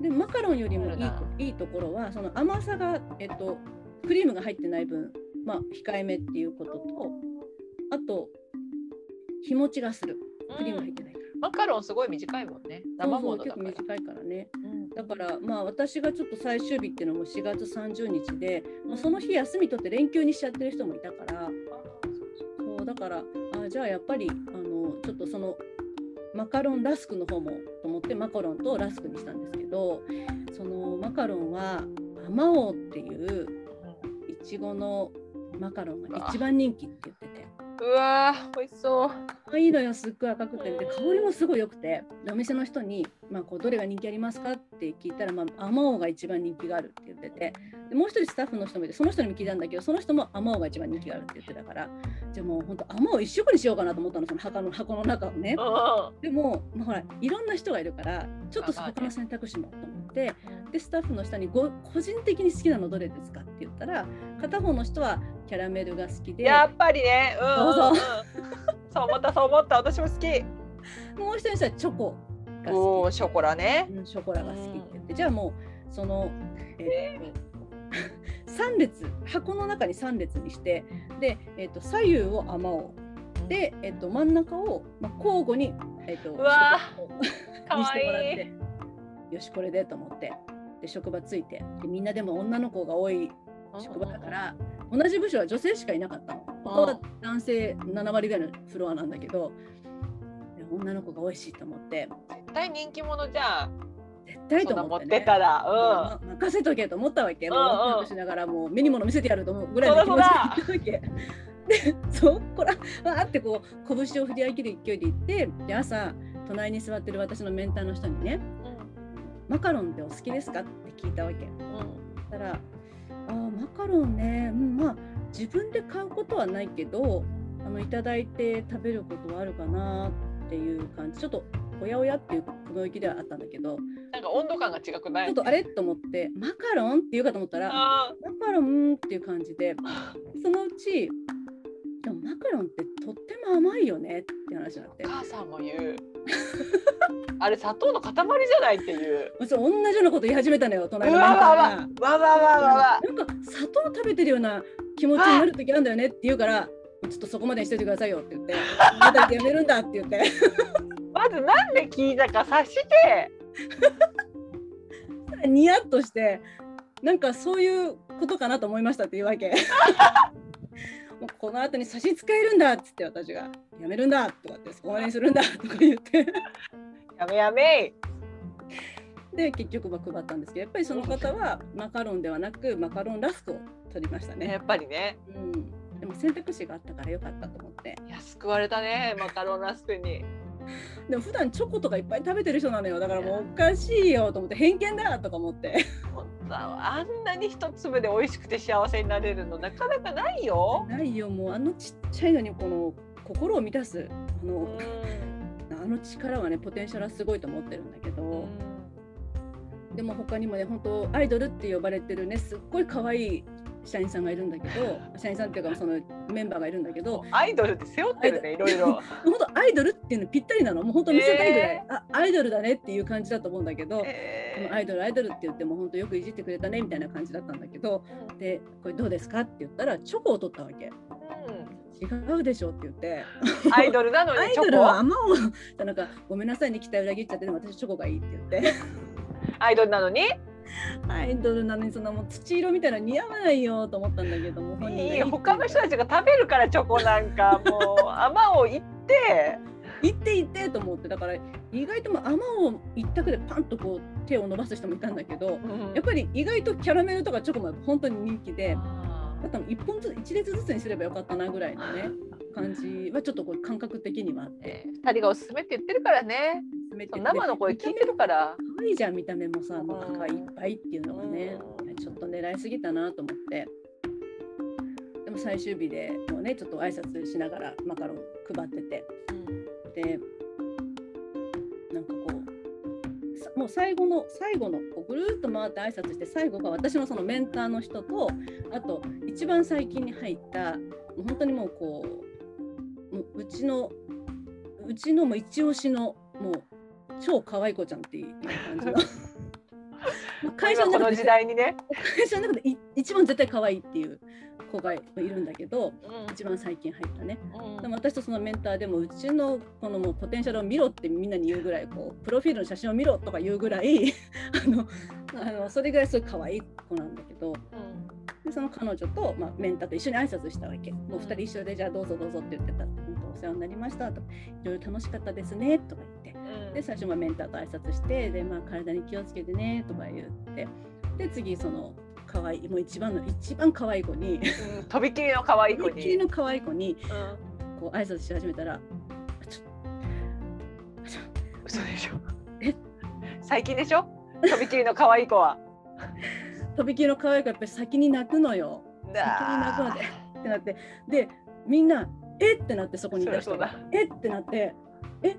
でマカロンよりもいいいいところはその甘さが、えっと、クリームが入ってない分、まあ、控えめっていうこととあと日持ちがする。クリーム入ってないから、マカロンすごい短いもんね。生ものだから。短いからね。うん。だからまあ私がちょっと最終日っていうのも4月30日で、まあ、その日休み取って連休にしちゃってる人もいたから。そうだからあじゃあやっぱりあのちょっとそのマカロンラスクの方もと思ってマカロンとラスクにしたんですけどそのマカロンはアマオっていういちごのマカロンが一番人気って言っててうわー美味しそう。可愛いのよすっごい赤くて。で香りもすごい良くて。でお店の人に、まあ、こうどれが人気ありますかって聞いたら、まあ、アマオが一番人気があるって言ってて。でもう一人スタッフの人もいてその人にも聞いたんだけどその人もアマオが一番人気があるって言ってたから。じゃあもう本当アマオ一色にしようかなと思ったのその箱の箱の中をね。うでも、まあ、ほらいろんな人がいるからちょっとそこの選択肢もと思って。でスタッフの下にご個人的に好きなのどれですかって言ったら片方の人はキャラメルが好きで。やっぱりね。うんう。んうんそうそう思ったそう思った。私も好き。もう一人の人はチョコがお好き。おショコラね。うんショコラが好きって。言って、じゃあもうその、えーと3列箱の中に3列にしてで、えー、と左右をあまおうで、えー、と真ん中を、まあ、交互に、えー、とうわかにしてもらっわいよしこれでと思って。で職場ついて。でみんなでも女の子が多い職場だから同じ部署は女性しかいなかったは男性7割ぐらいのフロアなんだけどで女の子が多いしと思って。絶対人気者じゃん。絶対と思って、ね、てたら。ま任せとけと思ったわけ。もううんうん。ワクワクしながらもう目に物見せてやると思うぐらいの気持ちで行ったわけ。で、そこら、わーってこう拳を振り上げる勢いで行って、で朝隣に座ってる私のメンターの人にね、うんマカロンってお好きですか？って聞いたわけ。うん。そしたら、あーマカロンね、うん、まあ自分で買うことはないけど、あのいただいて食べることはあるかなっていう感じ。ちょっとおやおやっていう雲行きではあったんだけど、なんか温度感が違くない？ちょっとあれ？と思って、マカロンって言うかと思ったら、あマカロンっていう感じで、そのうち、でもマカロンってとっても甘いよねって話になって。ー、母さんも言う。あれ砂糖の塊じゃないっていう。そう同じようなこと言い始めたのよ、う隣のわわわが。わわわわわ。なんか砂糖食べてるような気持ちになる時あるんだよねって言うから、ちょっとそこまでにしといてくださいよって言って、またやめるんだって言って、まずなんで聞いたか察して。ニヤッとして、なんかそういうことかなと思いましたっていうわけ。もうこの後に差し支えるんだっつって私がやめるんだとかってそこまでにするんだとか言って。やめやめで結局は配ったんですけどやっぱりその方はマカロンではなくマカロンラスクを取りましたね、ねやっぱりね。うん、でも選択肢があったからよかったと思って。いや救われたねマカロンラスクにでも普段チョコとかいっぱい食べてる人なのよ。だからもうおかしいよと思って偏見だとか思って。本当あんなに一粒で美味しくて幸せになれるのなかなかないよ。ないよ。もうあのちっちゃいのにこの心を満たす。あうの,、ん。あの力はねポテンシャルはすごいと思ってるんだけど、でも他にもね本当アイドルって呼ばれてるねすっごい可愛い社員さんがいるんだけど 社員さんっていうかそのメンバーがいるんだけどアイドルって背負ってるねいろいろ。本当アイドルっていうのぴったりなの。もう本当見せたいぐらい、えー、あアイドルだねっていう感じだと思うんだけど、えー、アイドルアイドルって言っても本当よくいじってくれたねみたいな感じだったんだけど、うん、でこれどうですかって言ったらチョコを取ったわけ。うん。違うでしょって言って。アイドルなのにアイドルはあんまをなんかごめんなさいね期待裏切っちゃってでも私チョコがいいって言って。アイドルなのに？アイドルなのにそのもう土色みたいな似合わないよと思ったんだけどもいい他の人たちが食べるからチョコなんかもう 甘を言って。行って行ってと思ってだから意外とも甘を一択でパンとこう手を伸ばす人もいたんだけど、うん、やっぱり意外とキャラメルとかチョコも本当に人気で。あと1本ずつ1列ずつにすればよかったなぐらいのね 感じはちょっとこう感覚的にはあって、2人がおすすめって言ってるからね。生の声聞いてるから可愛いじゃん見た目もさもう赤いっぱいっていうのがね、ちょっと狙いすぎたなと思って。でも最終日でもうねちょっと挨拶しながらマカロン配ってて、うん、でなんかこうもう最後の最後のこうぐるっと回って挨拶して最後が私のそのメンターの人とあと一番最近に入ったもう本当にもうこうもううちのうちのも一押しのもう超可愛い子ちゃんっていう感じの。会社の中で。時代にね。会社の中で一番絶対可愛いっていう子がいるんだけど、うん、一番最近入ったね、うん、でも私とそのメンターでもうちのこのもうポテンシャルを見ろってみんなに言うぐらいこうプロフィールの写真を見ろとか言うぐらい あのあのそれぐらいすごい可愛い子なんだけど、うん、でその彼女と、まあ、メンターと一緒に挨拶したわけ。もう2人一緒でじゃあどうぞどうぞって言ってた。本当お世話になりました。といろいろ楽しかったですね。とか言って。で最初はメンターと挨拶してで、まあ、体に気をつけてね。とか言って。で次その可愛いもう一番の一番可愛い子に、うん、とびきりの可愛い子に。とびきりの可愛い子に、うん、こう挨拶し始めたらちょ嘘でしょ。え？最近でしょ？とびきりの可愛い子は とびきりの可愛い子やっぱり先に泣くのよ。先に泣くので。ってなって。でみんなえ？ってなってそこにいた人が。え？ってなって。え？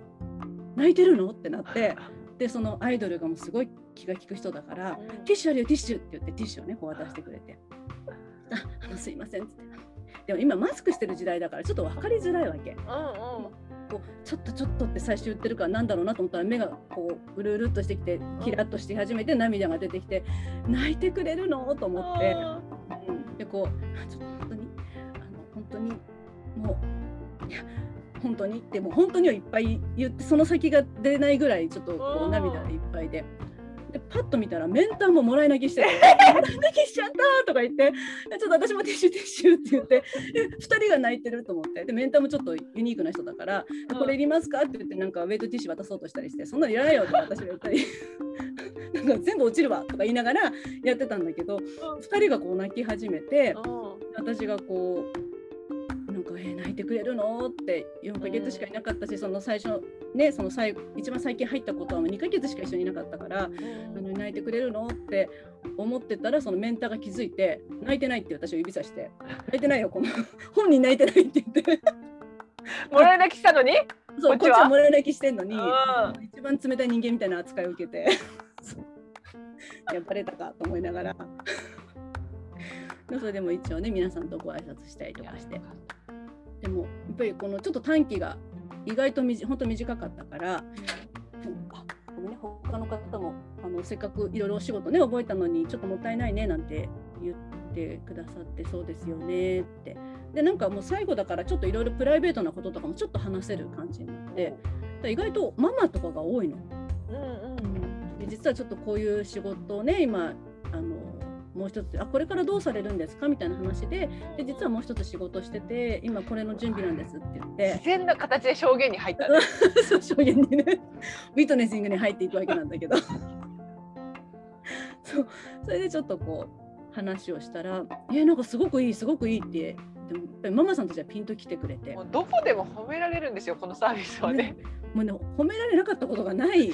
泣いてるの？ってなって。でそのアイドルがもうすごい気が利く人だから、ティッシュあるよティッシュ。って言ってティッシュをねこう渡してくれて。ああのすいませんって。でも今マスクしてる時代だからちょっと分かりづらいわけ。うんうんこうちょっとちょっとって最初言ってるからなんだろうなと思ったら目がこううるうるっとしてきてキラッとして始めて涙が出てきて泣いてくれるの？と思って、うん、でこうちょっと本当にあの本当にもういや本当に？でも本当にはいっぱい言ってその先が出ないぐらいちょっとこう涙いっぱいで。でパッと見たらメンターももらい泣きしてて 「もらい泣きしちゃった!」とか言って「ちょっと私もティッシュティッシュ」って言って。2人が泣いてると思って。でメンターもちょっとユニークな人だから「これいりますか?」って言ってなんかウェイトティッシュ渡そうとしたりして「そんなのいらないよ」って私が言ったり。なんか全部落ちるわとか言いながらやってたんだけど。2人がこう泣き始めて。私がこうなんか、えー、泣いてくれるの？って4ヶ月しかいなかったし、その最初ねその最後一番最近入ったことは2ヶ月しか一緒にいなかったから、あの泣いてくれるの？って思ってたらそのメンターが気づいて泣いてないって私を指さして泣いてないよこの 本人泣いてないって言って。もらい泣きしたのに？そうこっちは？もらい泣きしてんのに一番冷たい人間みたいな扱いを受けて やっぱれたかと思いながら。それでも一応ね皆さんとご挨拶したりとかして。でもやっぱりこのちょっと短期が意外とみじ本当短かったから、うん、ね。他の方もあのせっかくいろいろお仕事ね覚えたのにちょっともったいないねなんて言ってくださってそうですよねって。でなんかもう最後だからちょっといろいろプライベートなこととかもちょっと話せる感じになって意外とママとかが多いの。うんうん、で実はちょっとこういう仕事をね今あのもう一つあこれからどうされるんですか？みたいな話でで実はもう一つ仕事してて今これの準備なんですって言って。自然な形で証言に入った、ね、そう証言にね。ウィトネスイングに入っていくわけなんだけど。そう。それでちょっとこう話をしたら「えー、なんかすごくいいすごくいい」ってでもやっぱりママさんたちはピンと来てくれて。どこでも褒められるんですよこのサービスはね。もうね褒められなかったことがない。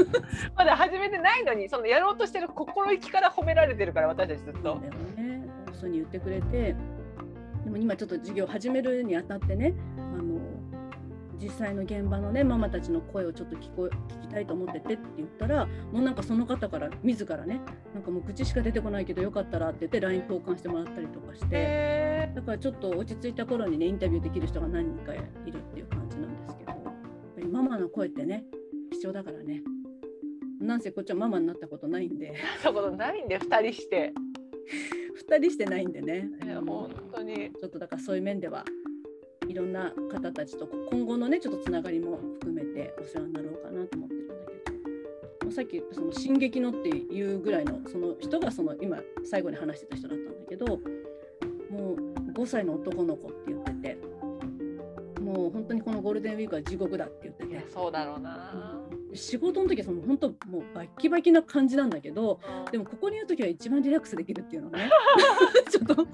まだ始めてないのにそのやろうとしてる心意気から褒められてるから私たちずっと。そうだよね。そうに言ってくれて。でも今ちょっと授業始めるにあたってね実際の現場のねママたちの声をちょっと聞こ聞きたいと思っててって言ったらもうなんかその方から自らねなんかもう口しか出てこないけどよかったらって言って LINE 交換してもらったりとかしてだからちょっと落ち着いた頃にねインタビューできる人が何人かいるっていう感じなんですけどやっぱりママの声ってね貴重だからねなんせこっちはママになったことないんで。なったことないんで2人して。2人してないんでね。本当にちょっとだからそういう面ではいろんな方たちと今後のねちょっとつながりも含めてお世話になろうかなと思ってるんだけど。さっき言ったその「進撃の」っていうぐらいのその人がその今最後に話してた人だったんだけどもう5歳の男の子って言っててもう本当にこのゴールデンウィークは地獄だって言ってて。そうだろうな、仕事の時はその本当もうバッキバキな感じなんだけど、うん、でもここにいる時は一番リラックスできるっていうのね。ちょっと。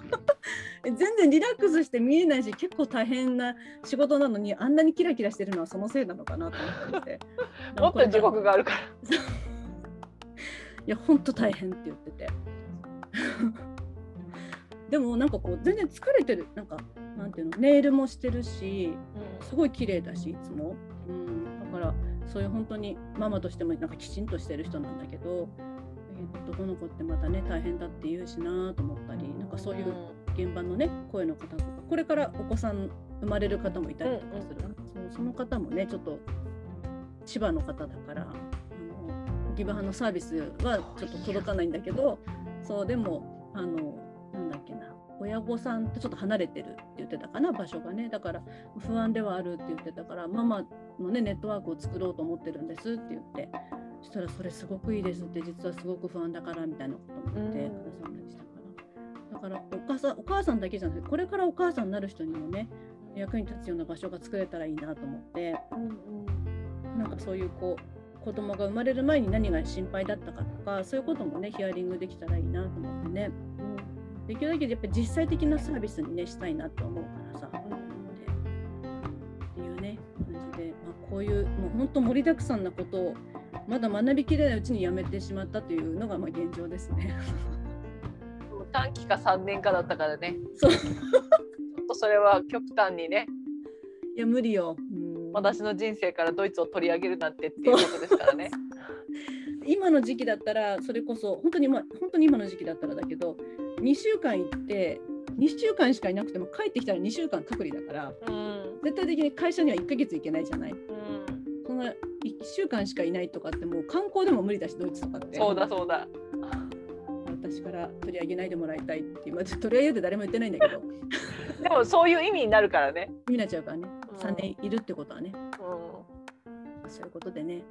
全然リラックスして見えないし結構大変な仕事なのにあんなにキラキラしてるのはそのせいなのかなと思って もっと地獄があるから。いや本当大変って言ってて。でもなんかこう全然疲れてる。なんかなんていうの？ネイルもしてるしすごい綺麗だしいつも、うん、だからそういう本当にママとしてもなんかきちんとしてる人なんだけど、えー、男の子ってまたね大変だって言うしなと思ったりなんかそういう現場のね声の方とかこれからお子さん生まれる方もいたりとかする、うんうん、そその方もねちょっと千葉の方だからあのギブハのサービスはちょっと届かないんだけどそうでもあのなんだっけな親御さんとちょっと離れてるって言ってたかな場所がね。だから不安ではあるって言ってたからママのねネットワークを作ろうと思ってるんですって言ってそしたらそれすごくいいですって実はすごく不安だからみたいなことも言ってくださったりしただからお母さんお母さんだけじゃなくてこれからお母さんになる人にもね役に立つような場所が作れたらいいなと思って、うなんかそういうこう子供が生まれる前に何が心配だったかとかそういうこともねヒアリングできたらいいなと思ってね、うん、できるだけやっぱ実際的なサービスにねしたいなと思うからさ、こういうもう本当盛りだくさんなことをまだ学びきれないうちにやめてしまったというのがまあ現状ですね。短期か3年かだったからね。そう。ちょっとそれは極端にね。いや無理よ、私の人生からドイツを取り上げるなんてっていうことですからね。今の時期だったらそれこそ本当に、ま、本当に今の時期だったらだけど2週間行って2週間しかいなくても帰ってきたら2週間隔離だから、うん、絶対的に会社には1ヶ月行けないじゃない、うん、1週間しかいないとかってもう観光でも無理だしドイツとかって。そうだそうだ。私から取り上げないでもらいたいって今取り上げて誰も言ってないんだけど。でもそういう意味になるからね。意味になっちゃうからね、うん、3年いるってことはね、うん、そういうことでね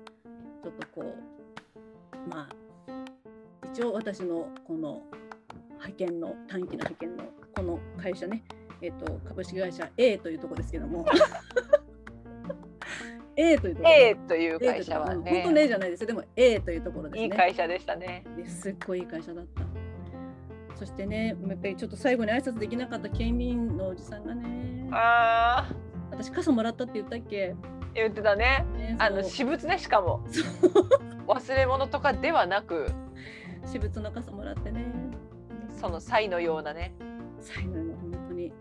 ちょっとこうまあ一応私のこの派遣の短期の派遣のこの会社ね、えーと、株式会社 A というところですけども A というところ。A という会社はね。本当ねじゃないですでも A というところですね。いい会社でしたね。すっごいいい会社だった。そしてねやっぱりちょっと最後に挨拶できなかった警備員のおじさんがね。ああ私傘もらったって言ったっけ？言ってたね、ね、あの私物ねしかも。忘れ物とかではなく。私物の傘もらってね。その際のようなね。際のような本当に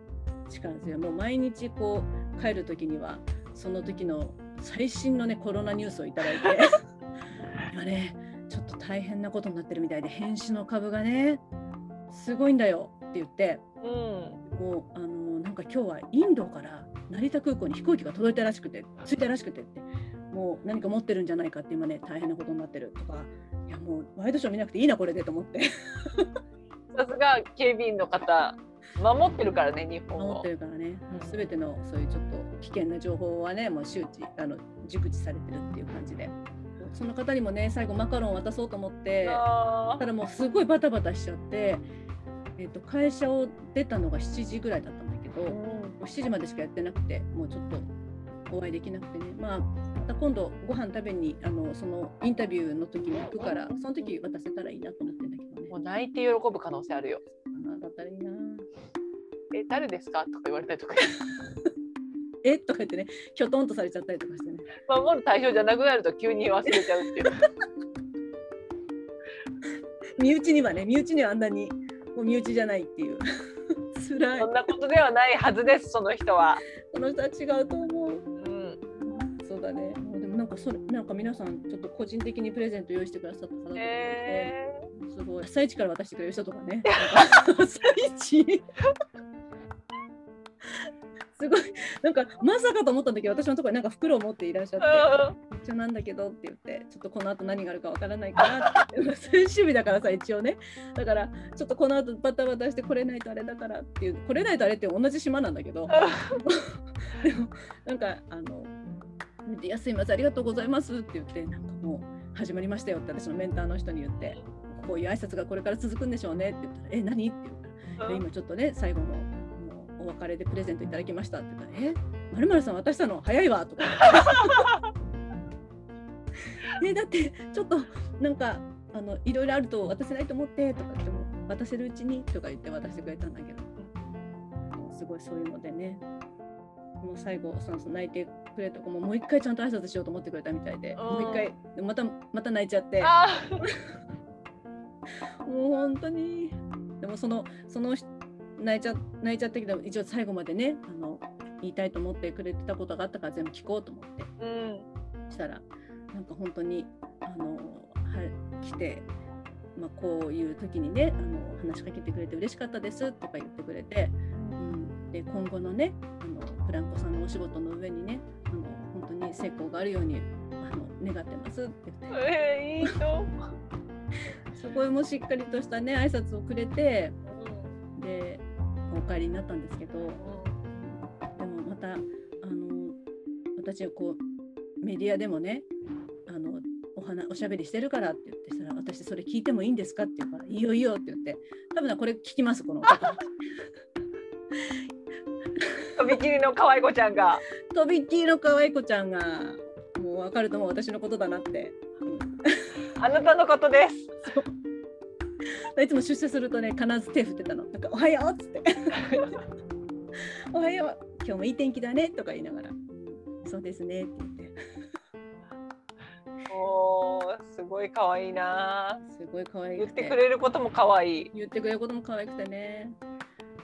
力強い。もう毎日こう帰る時にはその時の最新のねコロナニュースをいただいて。今ねちょっと大変なことになってるみたいで変死の株がねすごいんだよって言って、うん、もうあのなんか今日はインドから成田空港に飛行機が届いたらしくて着いたらしくてって。もう何か持ってるんじゃないかって今ね大変なことになってるとか。いやもうワイドショー見なくていいなこれでと思って。さすが警備員の方守ってるからね日本を。守ってるからね。すべてのそういうちょっと危険な情報はねもう周知あの熟知されてるっていう感じで。その方にもね最後マカロンを渡そうと思ってただもうすごいバタバタしちゃって、えー、と会社を出たのが7時ぐらいだったんだけど、う7時までしかやってなくてもうちょっとお会いできなくてね。まあまた今度ご飯食べにあのそのインタビューの時に行くからその時渡せたらいいなと思ってんだけどね。もう泣いて喜ぶ可能性あるよ。だったらいいなえ誰ですか？とか言われたりとか。え？とか言ってねきょとんとされちゃったりとかしてね。守る対象じゃなくなると急に忘れちゃうっていう。身内にはね身内にはあんなにもう身内じゃないっていう。辛い。そんなことではないはずですその人は。その人は違うと思う、うん、かそれなんか皆さんちょっと個人的にプレゼント用意してくださった方とかいて、えすごい。朝一から渡してくれる人とかね。なんか朝一 すごい。なんかまさかと思ったんだけど私のところになんか袋を持っていらっしゃってー一応なんだけどって言ってちょっとこの後何があるかわからないからって言って 最終日だからさ一応ね。だからちょっとこの後バタバタして来れないとあれだからっていう来れないとあれって同じ島なんだけど。でもなんかあの「いやすいませんありがとうございます」って言ってなんかもう始まりましたよって私のメンターの人に言ってこういう挨拶がこれから続くんでしょうねって言ったら「え何?」って言ったら。で今ちょっとね最後のお別れでプレゼントいただきましたって言ったら「えまるまるさん渡したの早いわ」とか。言って。えだってちょっとなんかあのいろいろあると渡せないと思ってとか言っても渡せるうちにとか言って渡してくれたんだけど。すごいそういうのでね。もう最後その泣いてくれた子ももう一回ちゃんと挨拶しようと思ってくれたみたいで。うんもう一回でまたまた泣いちゃって。あ もう本当に。でもそのその人泣いちゃ泣いちゃったけど一応最後までねあの言いたいと思ってくれてたことがあったから全部聞こうと思って。ーうんしたらなんか本当にあのは来て、まあ、こういう時にねあの話しかけてくれて嬉しかったですとか言ってくれて、うん、で今後のねあのブランコさんのお仕事の上にねあの本当に成功があるようにあの願ってますって言って。えー、いい人。すごいもうしっかりとしたね挨拶をくれてでお帰りになったんですけどでもまたあの私はこうメディアでもねあのお話おしゃべりしてるからって言ってしたら私それ聞いてもいいんですかって言うからいいよいいよって言って多分ねこれ聞きますこのとびきりの可愛い子ちゃんが。とびっきりの可愛い子ちゃんがもう分かると思う私のことだなって、あなたのことです。うん、いつも出社するとね必ず手振ってたの。なんかおはようっつって。おはよう。今日もいい天気だねとか言いながら。そうですねって言って。おーすごい可愛いな。すごい可愛言っくててくれることも可愛い。言ってくれることも可愛くてね。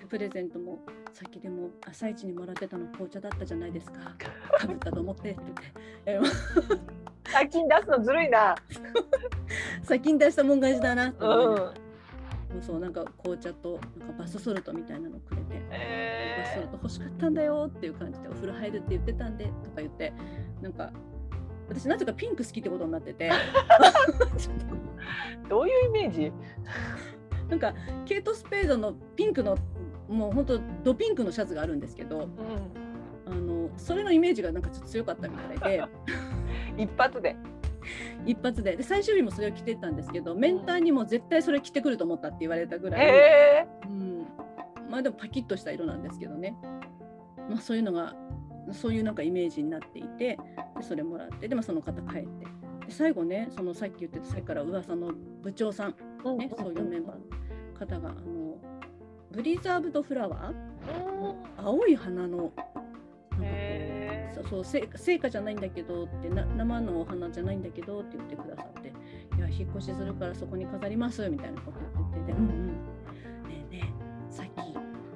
でプレゼントもさっきでも朝一にもらってたの紅茶だったじゃないですか。かぶったと思って。って言って。え最近出すのずるいな。先に出したもん勝ちだなうん。そうなんか紅茶となんかバスソルトみたいなのくれて、バスソルえト欲しかったんだよっていう感じでお風呂入るって言ってたんでとか言ってなんか私なぜかピンク好きってことになってて どういうイメージ？と なんかケイト・スペードのピンクのもう本当ドピンクのシャツがあるんですけどうん。あのそれのイメージがなんかちょっと強かったみたいで一発で。一発で。で最終日もそれを着てたんですけどメンターにも絶対それ着てくると思ったって言われたぐらい。えうん、まあでもパキッとした色なんですけどね、まあ、そういうのがそういうなんかイメージになっていてでそれもらってでもその方帰って。で最後ねそのさっき言ってたさっきから噂の部長さん、ー。ね、そういうメンバーの方があのブリザーブドフラワー？青い花のそう成果じゃないんだけどって生のお花じゃないんだけどって言ってくださっていや引っ越しするからそこに飾りますみたいなこと言っててでうんうん。ねえねえさっき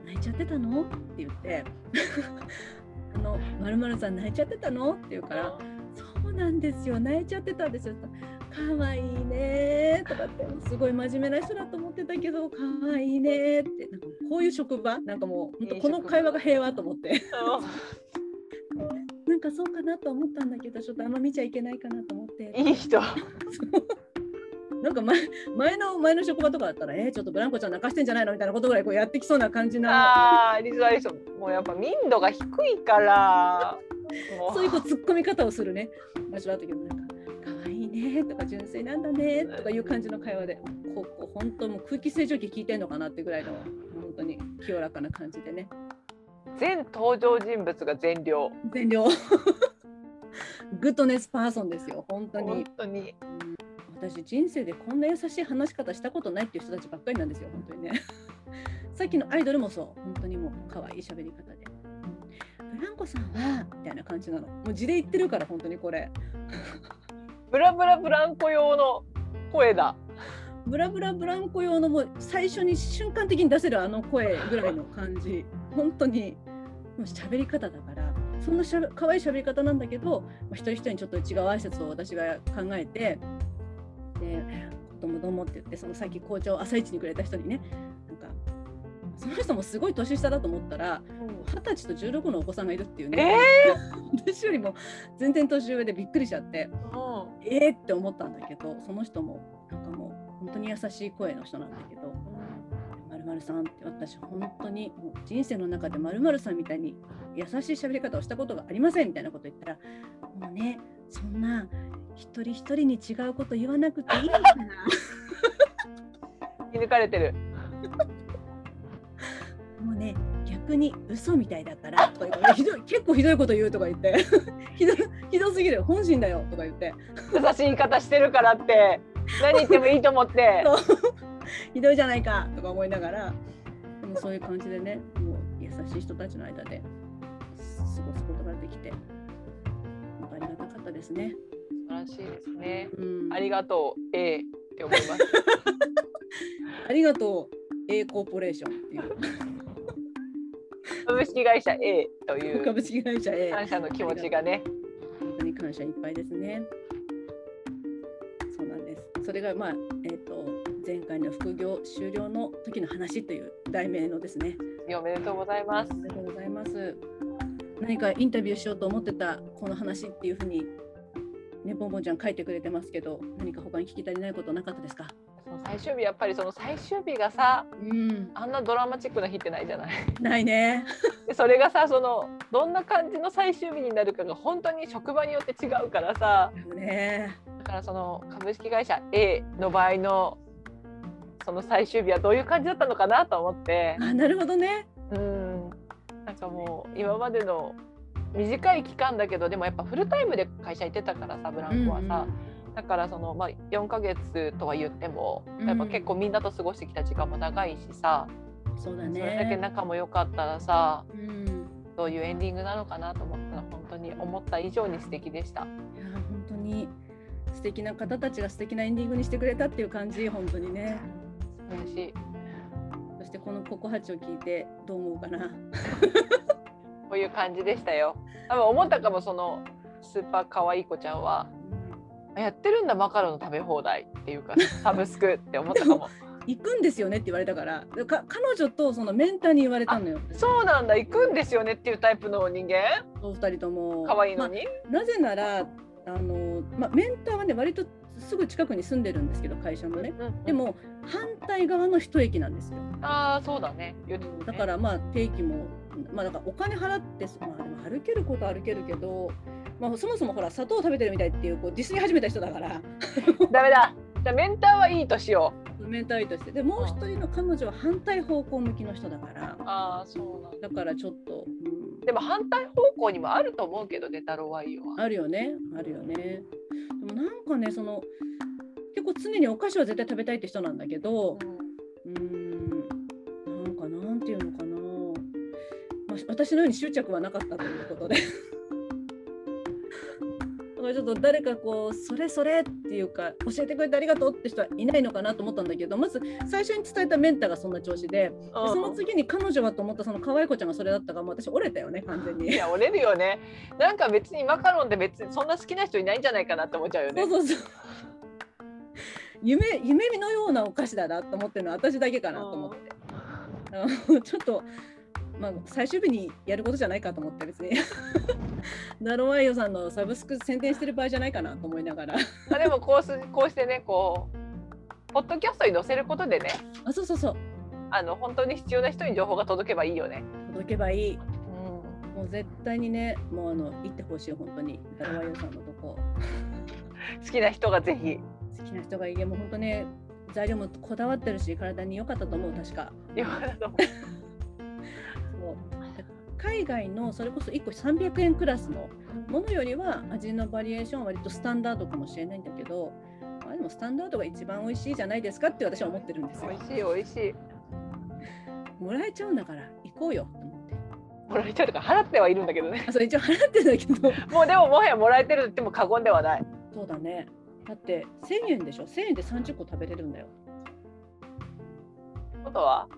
泣いちゃってたの？って言って。あのまるさん泣いちゃってたの？って言うからそうなんですよ泣いちゃってたんですよ。かわいいねとかってすごい真面目な人だと思ってたけどかわいいねってなんかこういう職場？なんかもうこの会話が平和と思って。かそうかなと思ったんだけど、ちょっとあんま見ちゃいけないかなと思って。いい人。なんか前前の前の職場とかだったら、えーちょっとブランコちゃん泣かしてんじゃないのみたいなことぐらいこうやってきそうな感じな、ああ、リズアリソン。もうやっぱ民度が低いから。そういうこう突っ込み方をするね。場所だったけど、なんか、可愛いねとか、純粋なんだねとかいう感じの会話で、こうこう本当もう空気清浄機効いてんのかなってぐらいの、本当に清らかな感じでね。全登場人物が善良。善良。goodness person ですよ、本当に本。当に。私人生でこんな優しい話し方したことないっていう人たちばっかりなんですよ本当にね さっきのアイドルもそう本当にもう可愛い喋り方でブランコさんはみたいな感じなのもう字で言ってるから本当にこれブラブラブランコ用の声だ。ブラブラブランコ用のもう最初に瞬間的に出せるあの声ぐらいの感じ本当にもう喋り方だからそんなしゃべ可愛い喋り方なんだけど、まあ、一人一人にちょっと違う挨拶を私が考えてで「どうもどうも」って言ってそのさっき紅茶を朝一にくれた人にねなんかその人もすごい年下だと思ったら二十歳と16のお子さんがいるっていうね、私よりも全然年上でびっくりしちゃって、えーって思ったんだけどその人もなんかもう本当に優しい声の人なんだけど「まるまるさん」って私本当にもう人生の中でまるまるさんみたいに優しい喋り方をしたことがありませんみたいなこと言ったらもうねそんな一人一人に違うこと言わなくていいから気 抜かれてる。もうね逆に嘘みたいだからとか言ってひどい結構ひどいこと言うとか言って。ひどひどすぎる。本心だよ。とか言って。優しい言い方してるからって何言ってもいいと思って。ひどいじゃないかとか思いながらでもそういう感じでねもう優しい人たちの間で過ごすことができて本当ありがたかったですね。素晴らしいですね。うん、ありがとう A って思います。ありがとう A コーポレーションっていう株式会社 A という株式会社 A 感謝の気持ちがね。本当に感謝いっぱいですね。それがまあえっ、と前回の副業終了の時の話という題名のですね。おめでとうございますあ。りがとうございます。何かインタビューしようと思ってたこの話っていうふうにねボンボンちゃん書いてくれてますけど、何か他に聞き足りないことなかったですか？最終日やっぱりその最終日がさうん、あんなドラマチックな日ってないじゃない。ないね。でそれがさそのどんな感じの最終日になるかが本当に職場によって違うからさ。ね。だからその株式会社 A の場合のその最終日はどういう感じだったのかなと思って。あ、なるほどね。うん。なんかもう今までの短い期間だけどでもやっぱフルタイムで会社行ってたからさブランコはさ、だからその、まあ、4ヶ月とは言ってもうんやっぱ結構みんなと過ごしてきた時間も長いしさ、そうだそれだけね。仲も良かったらさうん。どういうエンディングなのかなと思ったら本当に思った以上に素敵でした。いや本当に素敵な方たちが素敵なエンディングにしてくれたっていう感じ 本当にね素晴らしいそしてこのココハチを聞いてどう思うかな こういう感じでしたよ。多分思ったかもそのスーパー可愛い子ちゃんはやってるんだマカロンの食べ放題っていうかサブスクって思ったかも。行くんですよねって言われたからか彼女とそのメンターに言われたのよ。そうなんだ。行くんですよねっていうタイプの人間？お二人とも。可愛いのに、まあなぜならあの、まあ、メンターはね割とすぐ近くに住んでるんですけど会社のね。うんでも反対側の一駅なんですよ。ああそうだね。ね。だからまあ定期もまあだからお金払ってまあでも歩けることは歩けるけど、まあ、そもそもほら砂糖を食べてるみたいっていうこうディスり始めた人だから。ダメだ。じゃあメンターはいいとしよう。メンターとして。でもう一人の彼女は反対方向向きの人だから。ああそうなんだ。だからちょっと、うん、でも反対方向にもあると思うけどね太郎はあるよね。あるよね。でもなんかねその結構常にお菓子は絶対食べたいって人なんだけどうーん。なんかなんていうのかな、まあ、私のように執着はなかったということで。だからちょっと誰かこうそれそれっていうか教えてくれてありがとうって人はいないのかなと思ったんだけどまず最初に伝えたメンターがそんな調子ででその次に彼女はと思ったその可愛い子ちゃんがそれだったからもう私折れたよね完全に。い。や折れるよ。ねなんか別にマカロンって別にそんな好きな人いないんじゃないかなって思っちゃうよね。そうそうそう。夢夢のようなお菓子だなと思ってるのは私だけかなと思って。ちょっと、まあ、最終日にやることじゃないかと思って別に。ダロワイヨさんのサブスク宣伝してる場合じゃないかなと思いながら。まあでもこうすこうしてねこうポッドキャストに載せることでね。あそうそうそう。あの本当に必要な人に情報が届けばいいよね。届けばいい。うん、もう絶対にねもうあの行ってほしい本当に。ダロワイヨさんのとこ。好きな人がぜひ。好きな人がいいもう本当ね材料もこだわってるし体に良かったと思う確か。よかったと思うそう海外のそれこそ1個300円クラスのものよりは味のバリエーションは割とスタンダードかもしれないんだけど、まあ、でもスタンダードが一番美味しいじゃないですかって私は思ってるんですよ美。味しい美味しい。もらえちゃうんだから行こうよと思って。もらえちゃうとか払ってはいるんだけどね。あそう一応払ってんだけど もうでももはやもらえてると言っても過言ではない。そうだねだって1000円でしょ？1000円で30個食べれるんだよ。ことは？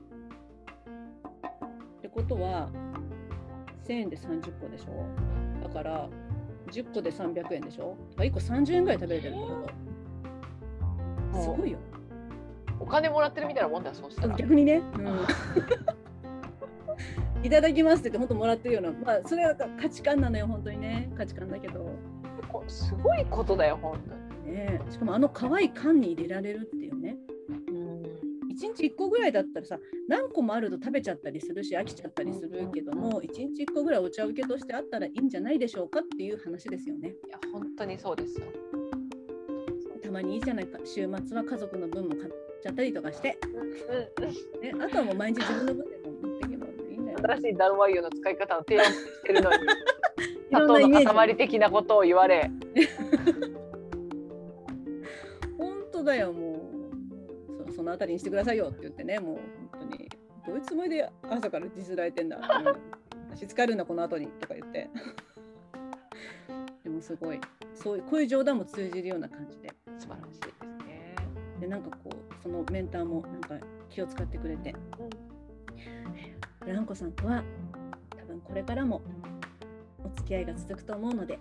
ってことは1000円で30個でしょ？だから10個で300円でしょ？1個30円ぐらい食べれてるってこと？すごいよ。お金もらってるみたいなもんだそうしたら。逆にね、うん。いただきますって言って本当もらってるような。まあそれは価値観なのよ本当にね。価値観だけど。すごいことだよ本当に。ねしかもあの可愛い缶に入れられるっていうね。1日1個ぐらいだったらさ何個もあると食べちゃったりするし飽きちゃったりするけども1日1個ぐらいお茶受けとしてあったらいいんじゃないでしょうかっていう話ですよね。いや本当にそうですよ。たまにいいじゃないか週末は家族の分も買っちゃったりとかして、ね、あとはもう毎日自分の分でも持っていけばいいんだよ、新しいダルワイユの使い方を提案してるのに 砂糖の塊的なことを言われ。本当だよもうその辺りにしてくださいよって言ってねもう本当にどういうつもりで朝から実られてんだ足疲れるんだこの後にとか言って。でもすごい。そういうこういう冗談も通じるような感じで。素晴らしいですね。でなんかこうそのメンターもなんか気を使ってくれて、うん、ランコさんとは多分これからもお付き合いが続くと思うので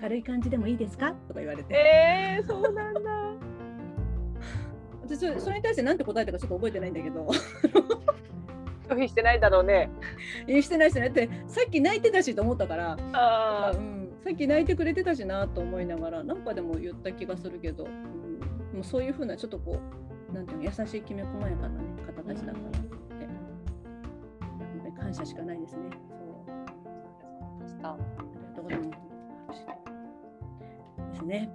明るい感じでもいいですか？とか言われて。えー、そうなんだ。私それに対して何て答えたかちょっと覚えてないんだけど。拒否してないだろうね。してないしてない。ってさっき泣いてたしと思ったから。あ、うん、さっき泣いてくれてたしなと思いながらなんかでも言った気がするけど、うん、もうそういうふうなちょっとこうなんていうの優しいきめ細やかな、ね、方たちだったなって、本当に感謝しかないですね。そう。ありがとうございます。ですね。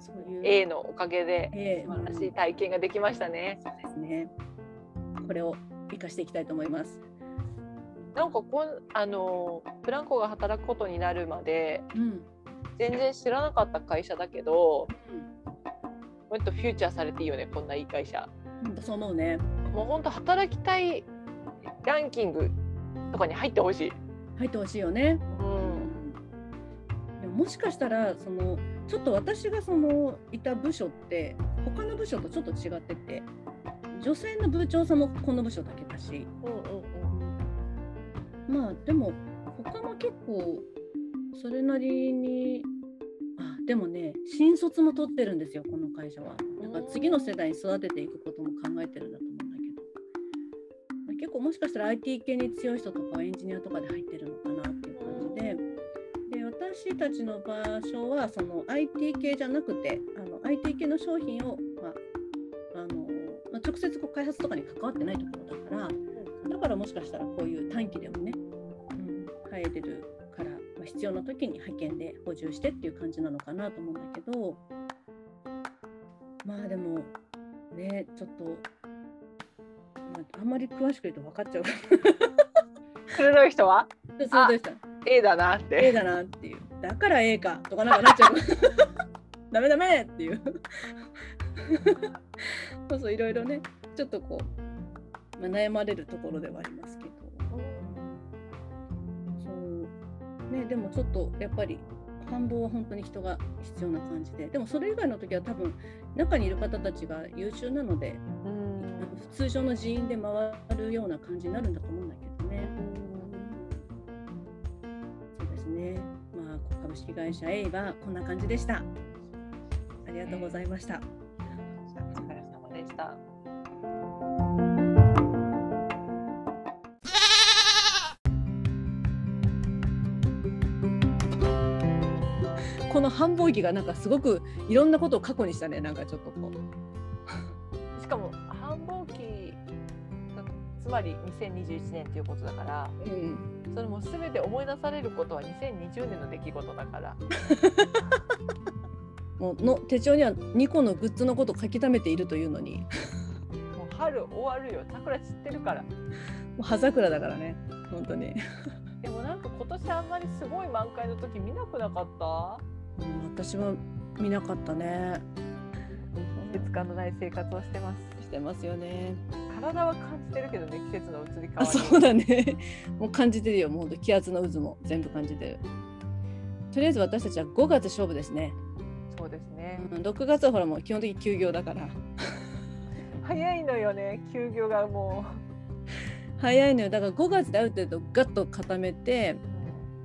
そういう A のおかげで素晴らしい体験ができましたね。そうですね。これを生かしていきたいと思います。なんかこんあのブランコが働くことになるまで、うん、全然知らなかった会社だけど、うん、もっとフューチャーされていいよねこんないい会社。うん、そう思うね。もう本当働きたいランキングとかに入ってほしい。入ってほしいよね。うん。もしかしたらそのちょっと私がそのいた部署って他の部署とちょっと違ってて女性の部長さんもこの部署だけだし、うんうんうん、まあでも他も結構それなりにあでもね新卒も取ってるんですよこの会社は。だから次の世代に育てていくことも考えてるんだと思うんだけど。結構もしかしたら IT 系に強い人とかエンジニアとかで入ってるのかなっていう感じで。私たちの場所はその IT 系じゃなくてあの IT 系の商品を、まあ、あのまあ、直接こう開発とかに関わってないところだからだからもしかしたらこういう短期でもね、うん、入れるから、まあ、必要な時に派遣で補充してっていう感じなのかなと思うんだけどまあでもねちょっと、まあ、あんまり詳しく言うと分かっちゃう鋭い人は？鋭い人 A だなって。A だなっていう。だから A かとかなんかなっちゃう。ダメダメっていう。そうそういろいろね。ちょっとこう、まあ、悩まれるところではありますけど。そう。ねでもちょっとやっぱり繁忙は本当に人が必要な感じで。でもそれ以外の時は多分中にいる方たちが優秀なので通常の人員で回るような感じになるんだと思うんだけどね。そうですねまあ株式会社 A はこんな感じでした。ありがとうございました。た。この繁忙期がなんかすごくいろんなことを過去にしたねなんかちょっとこう。しかも繁忙期つまり2021年ということだから、うん、それも全て思い出されることは2020年の出来事だから。もうの手帳には2個のグッズのことを書き溜めているというのに。もう春終わるよ。桜散ってるから。もう葉桜だからね。本当に。でもなんか今年あんまりすごい満開の時見なくなかった、うん、私は見なかったね。季節感のない生活をしてますしてますよね。体は感じてるけどね季節の移り変わり。そうだね。もう感じてるよ。もう気圧の渦も全部感じてる。とりあえず私たちは5月勝負ですね。そうですね、うん、6月はほらもう基本的に休業だから。早いのよね。休業がもう。早いのよ。だから5月である程度ガッと固めて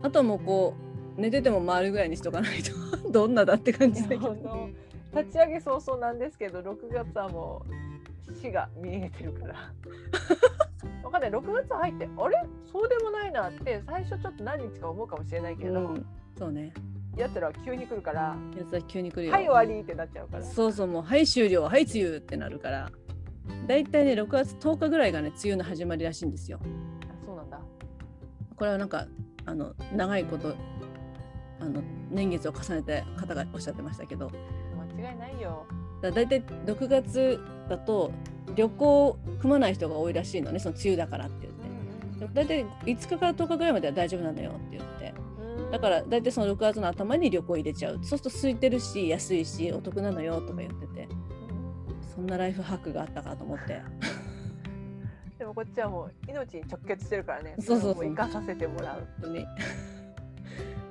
あとはもうこう寝てても回るぐらいにしとかないと。どんなだって感じだけど、ね、立ち上げ早々なんですけど6月はもう死が見えてるから。分かんない。6月入ってあれ？そうでもないなって最初ちょっと何日か思うかもしれないけど、うん、そうね。やつらは急に来るからやつは急に来るよ。はい終わりってなっちゃうから。そうそうもうはい終了はい梅雨ってなるから。だいたいね6月10日ぐらいがね梅雨の始まりらしいんですよ。あそうなんだ。これはなんかあの長いことあの年月を重ねて方がおっしゃってましたけど。間違いないよだだいたい6月だと旅行組まない人が多いらしいのねその梅雨だからって言って、だいたい5日から10日ぐらいまでは大丈夫なのよって言って。だから大体その6月の頭に旅行入れちゃう。そうすると空いてるし安いしお得なのよとか言ってて。そんなライフハックがあったかと思って。でもこっちはもう命に直結してるからね。そうそうそう生かさせてもらう。本当に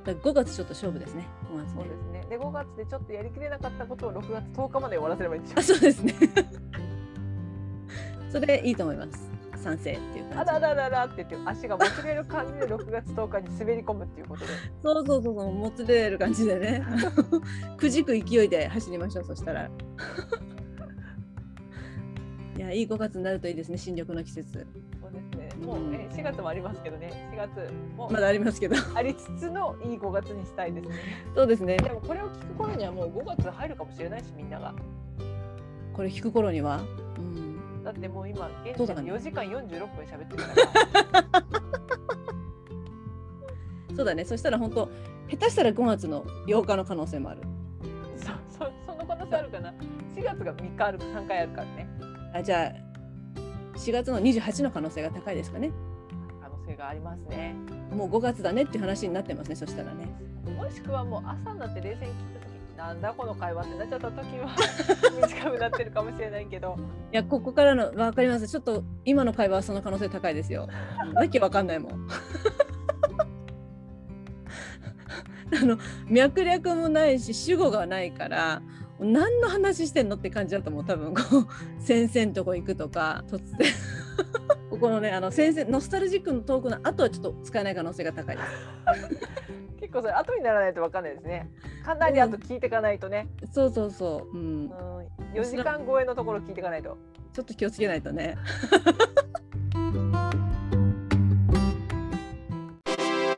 5月ちょっと勝負ですね。5月ねそうですね。で5月でちょっとやりきれなかったことを6月10日まで終わらせればいいんでしょうそうですね。それでいいと思います。賛成っていう感じ。あららららって言って足がもつれる感じで6月10日に滑り込むっていうことで。そうそうそうそうもつれる感じでね。くじく勢いで走りましょうそしたら。いやいい5月になるといいですね新緑の季節もう、うん、え4月もありますけどね。4月も。まだありますけど。ありつつのいい5月にしたいですね。そうですね。でもこれを聞く頃にはもう5月入るかもしれないしみんなが。これ聞く頃には。だってもう今現在4時間46分喋ってるから。そうだね。そしたら本当下手したら5月の8日の可能性もある。そそその可能性あるかな。4月が3日ある3回あるからね。あじゃあ4月の28の可能性が高いですかね。可能性がありますね。もう5月だねっていう話になってますねそしたらね。もしくはもう朝になって冷静に聞いた時なんだこの会話ってなっちゃった時は 短くなってるかもしれないけど。いやここからの分かります。ちょっと今の会話はその可能性高いですよ。わけわかんないもん。あの脈略もないし主語がないから何の話してんのって感じだと思う。多分こう 先生のとこ行くとか突然。ここのねあの先生ノスタルジックのトークの後はちょっと使えない可能性が高いです。結構それ後にならないと分かんないですね。かなりあと聞いていかないとね、うん、そうそうそう、うん、うん、4時間超えのところ聞いていかないと。ちょっと気をつけないとね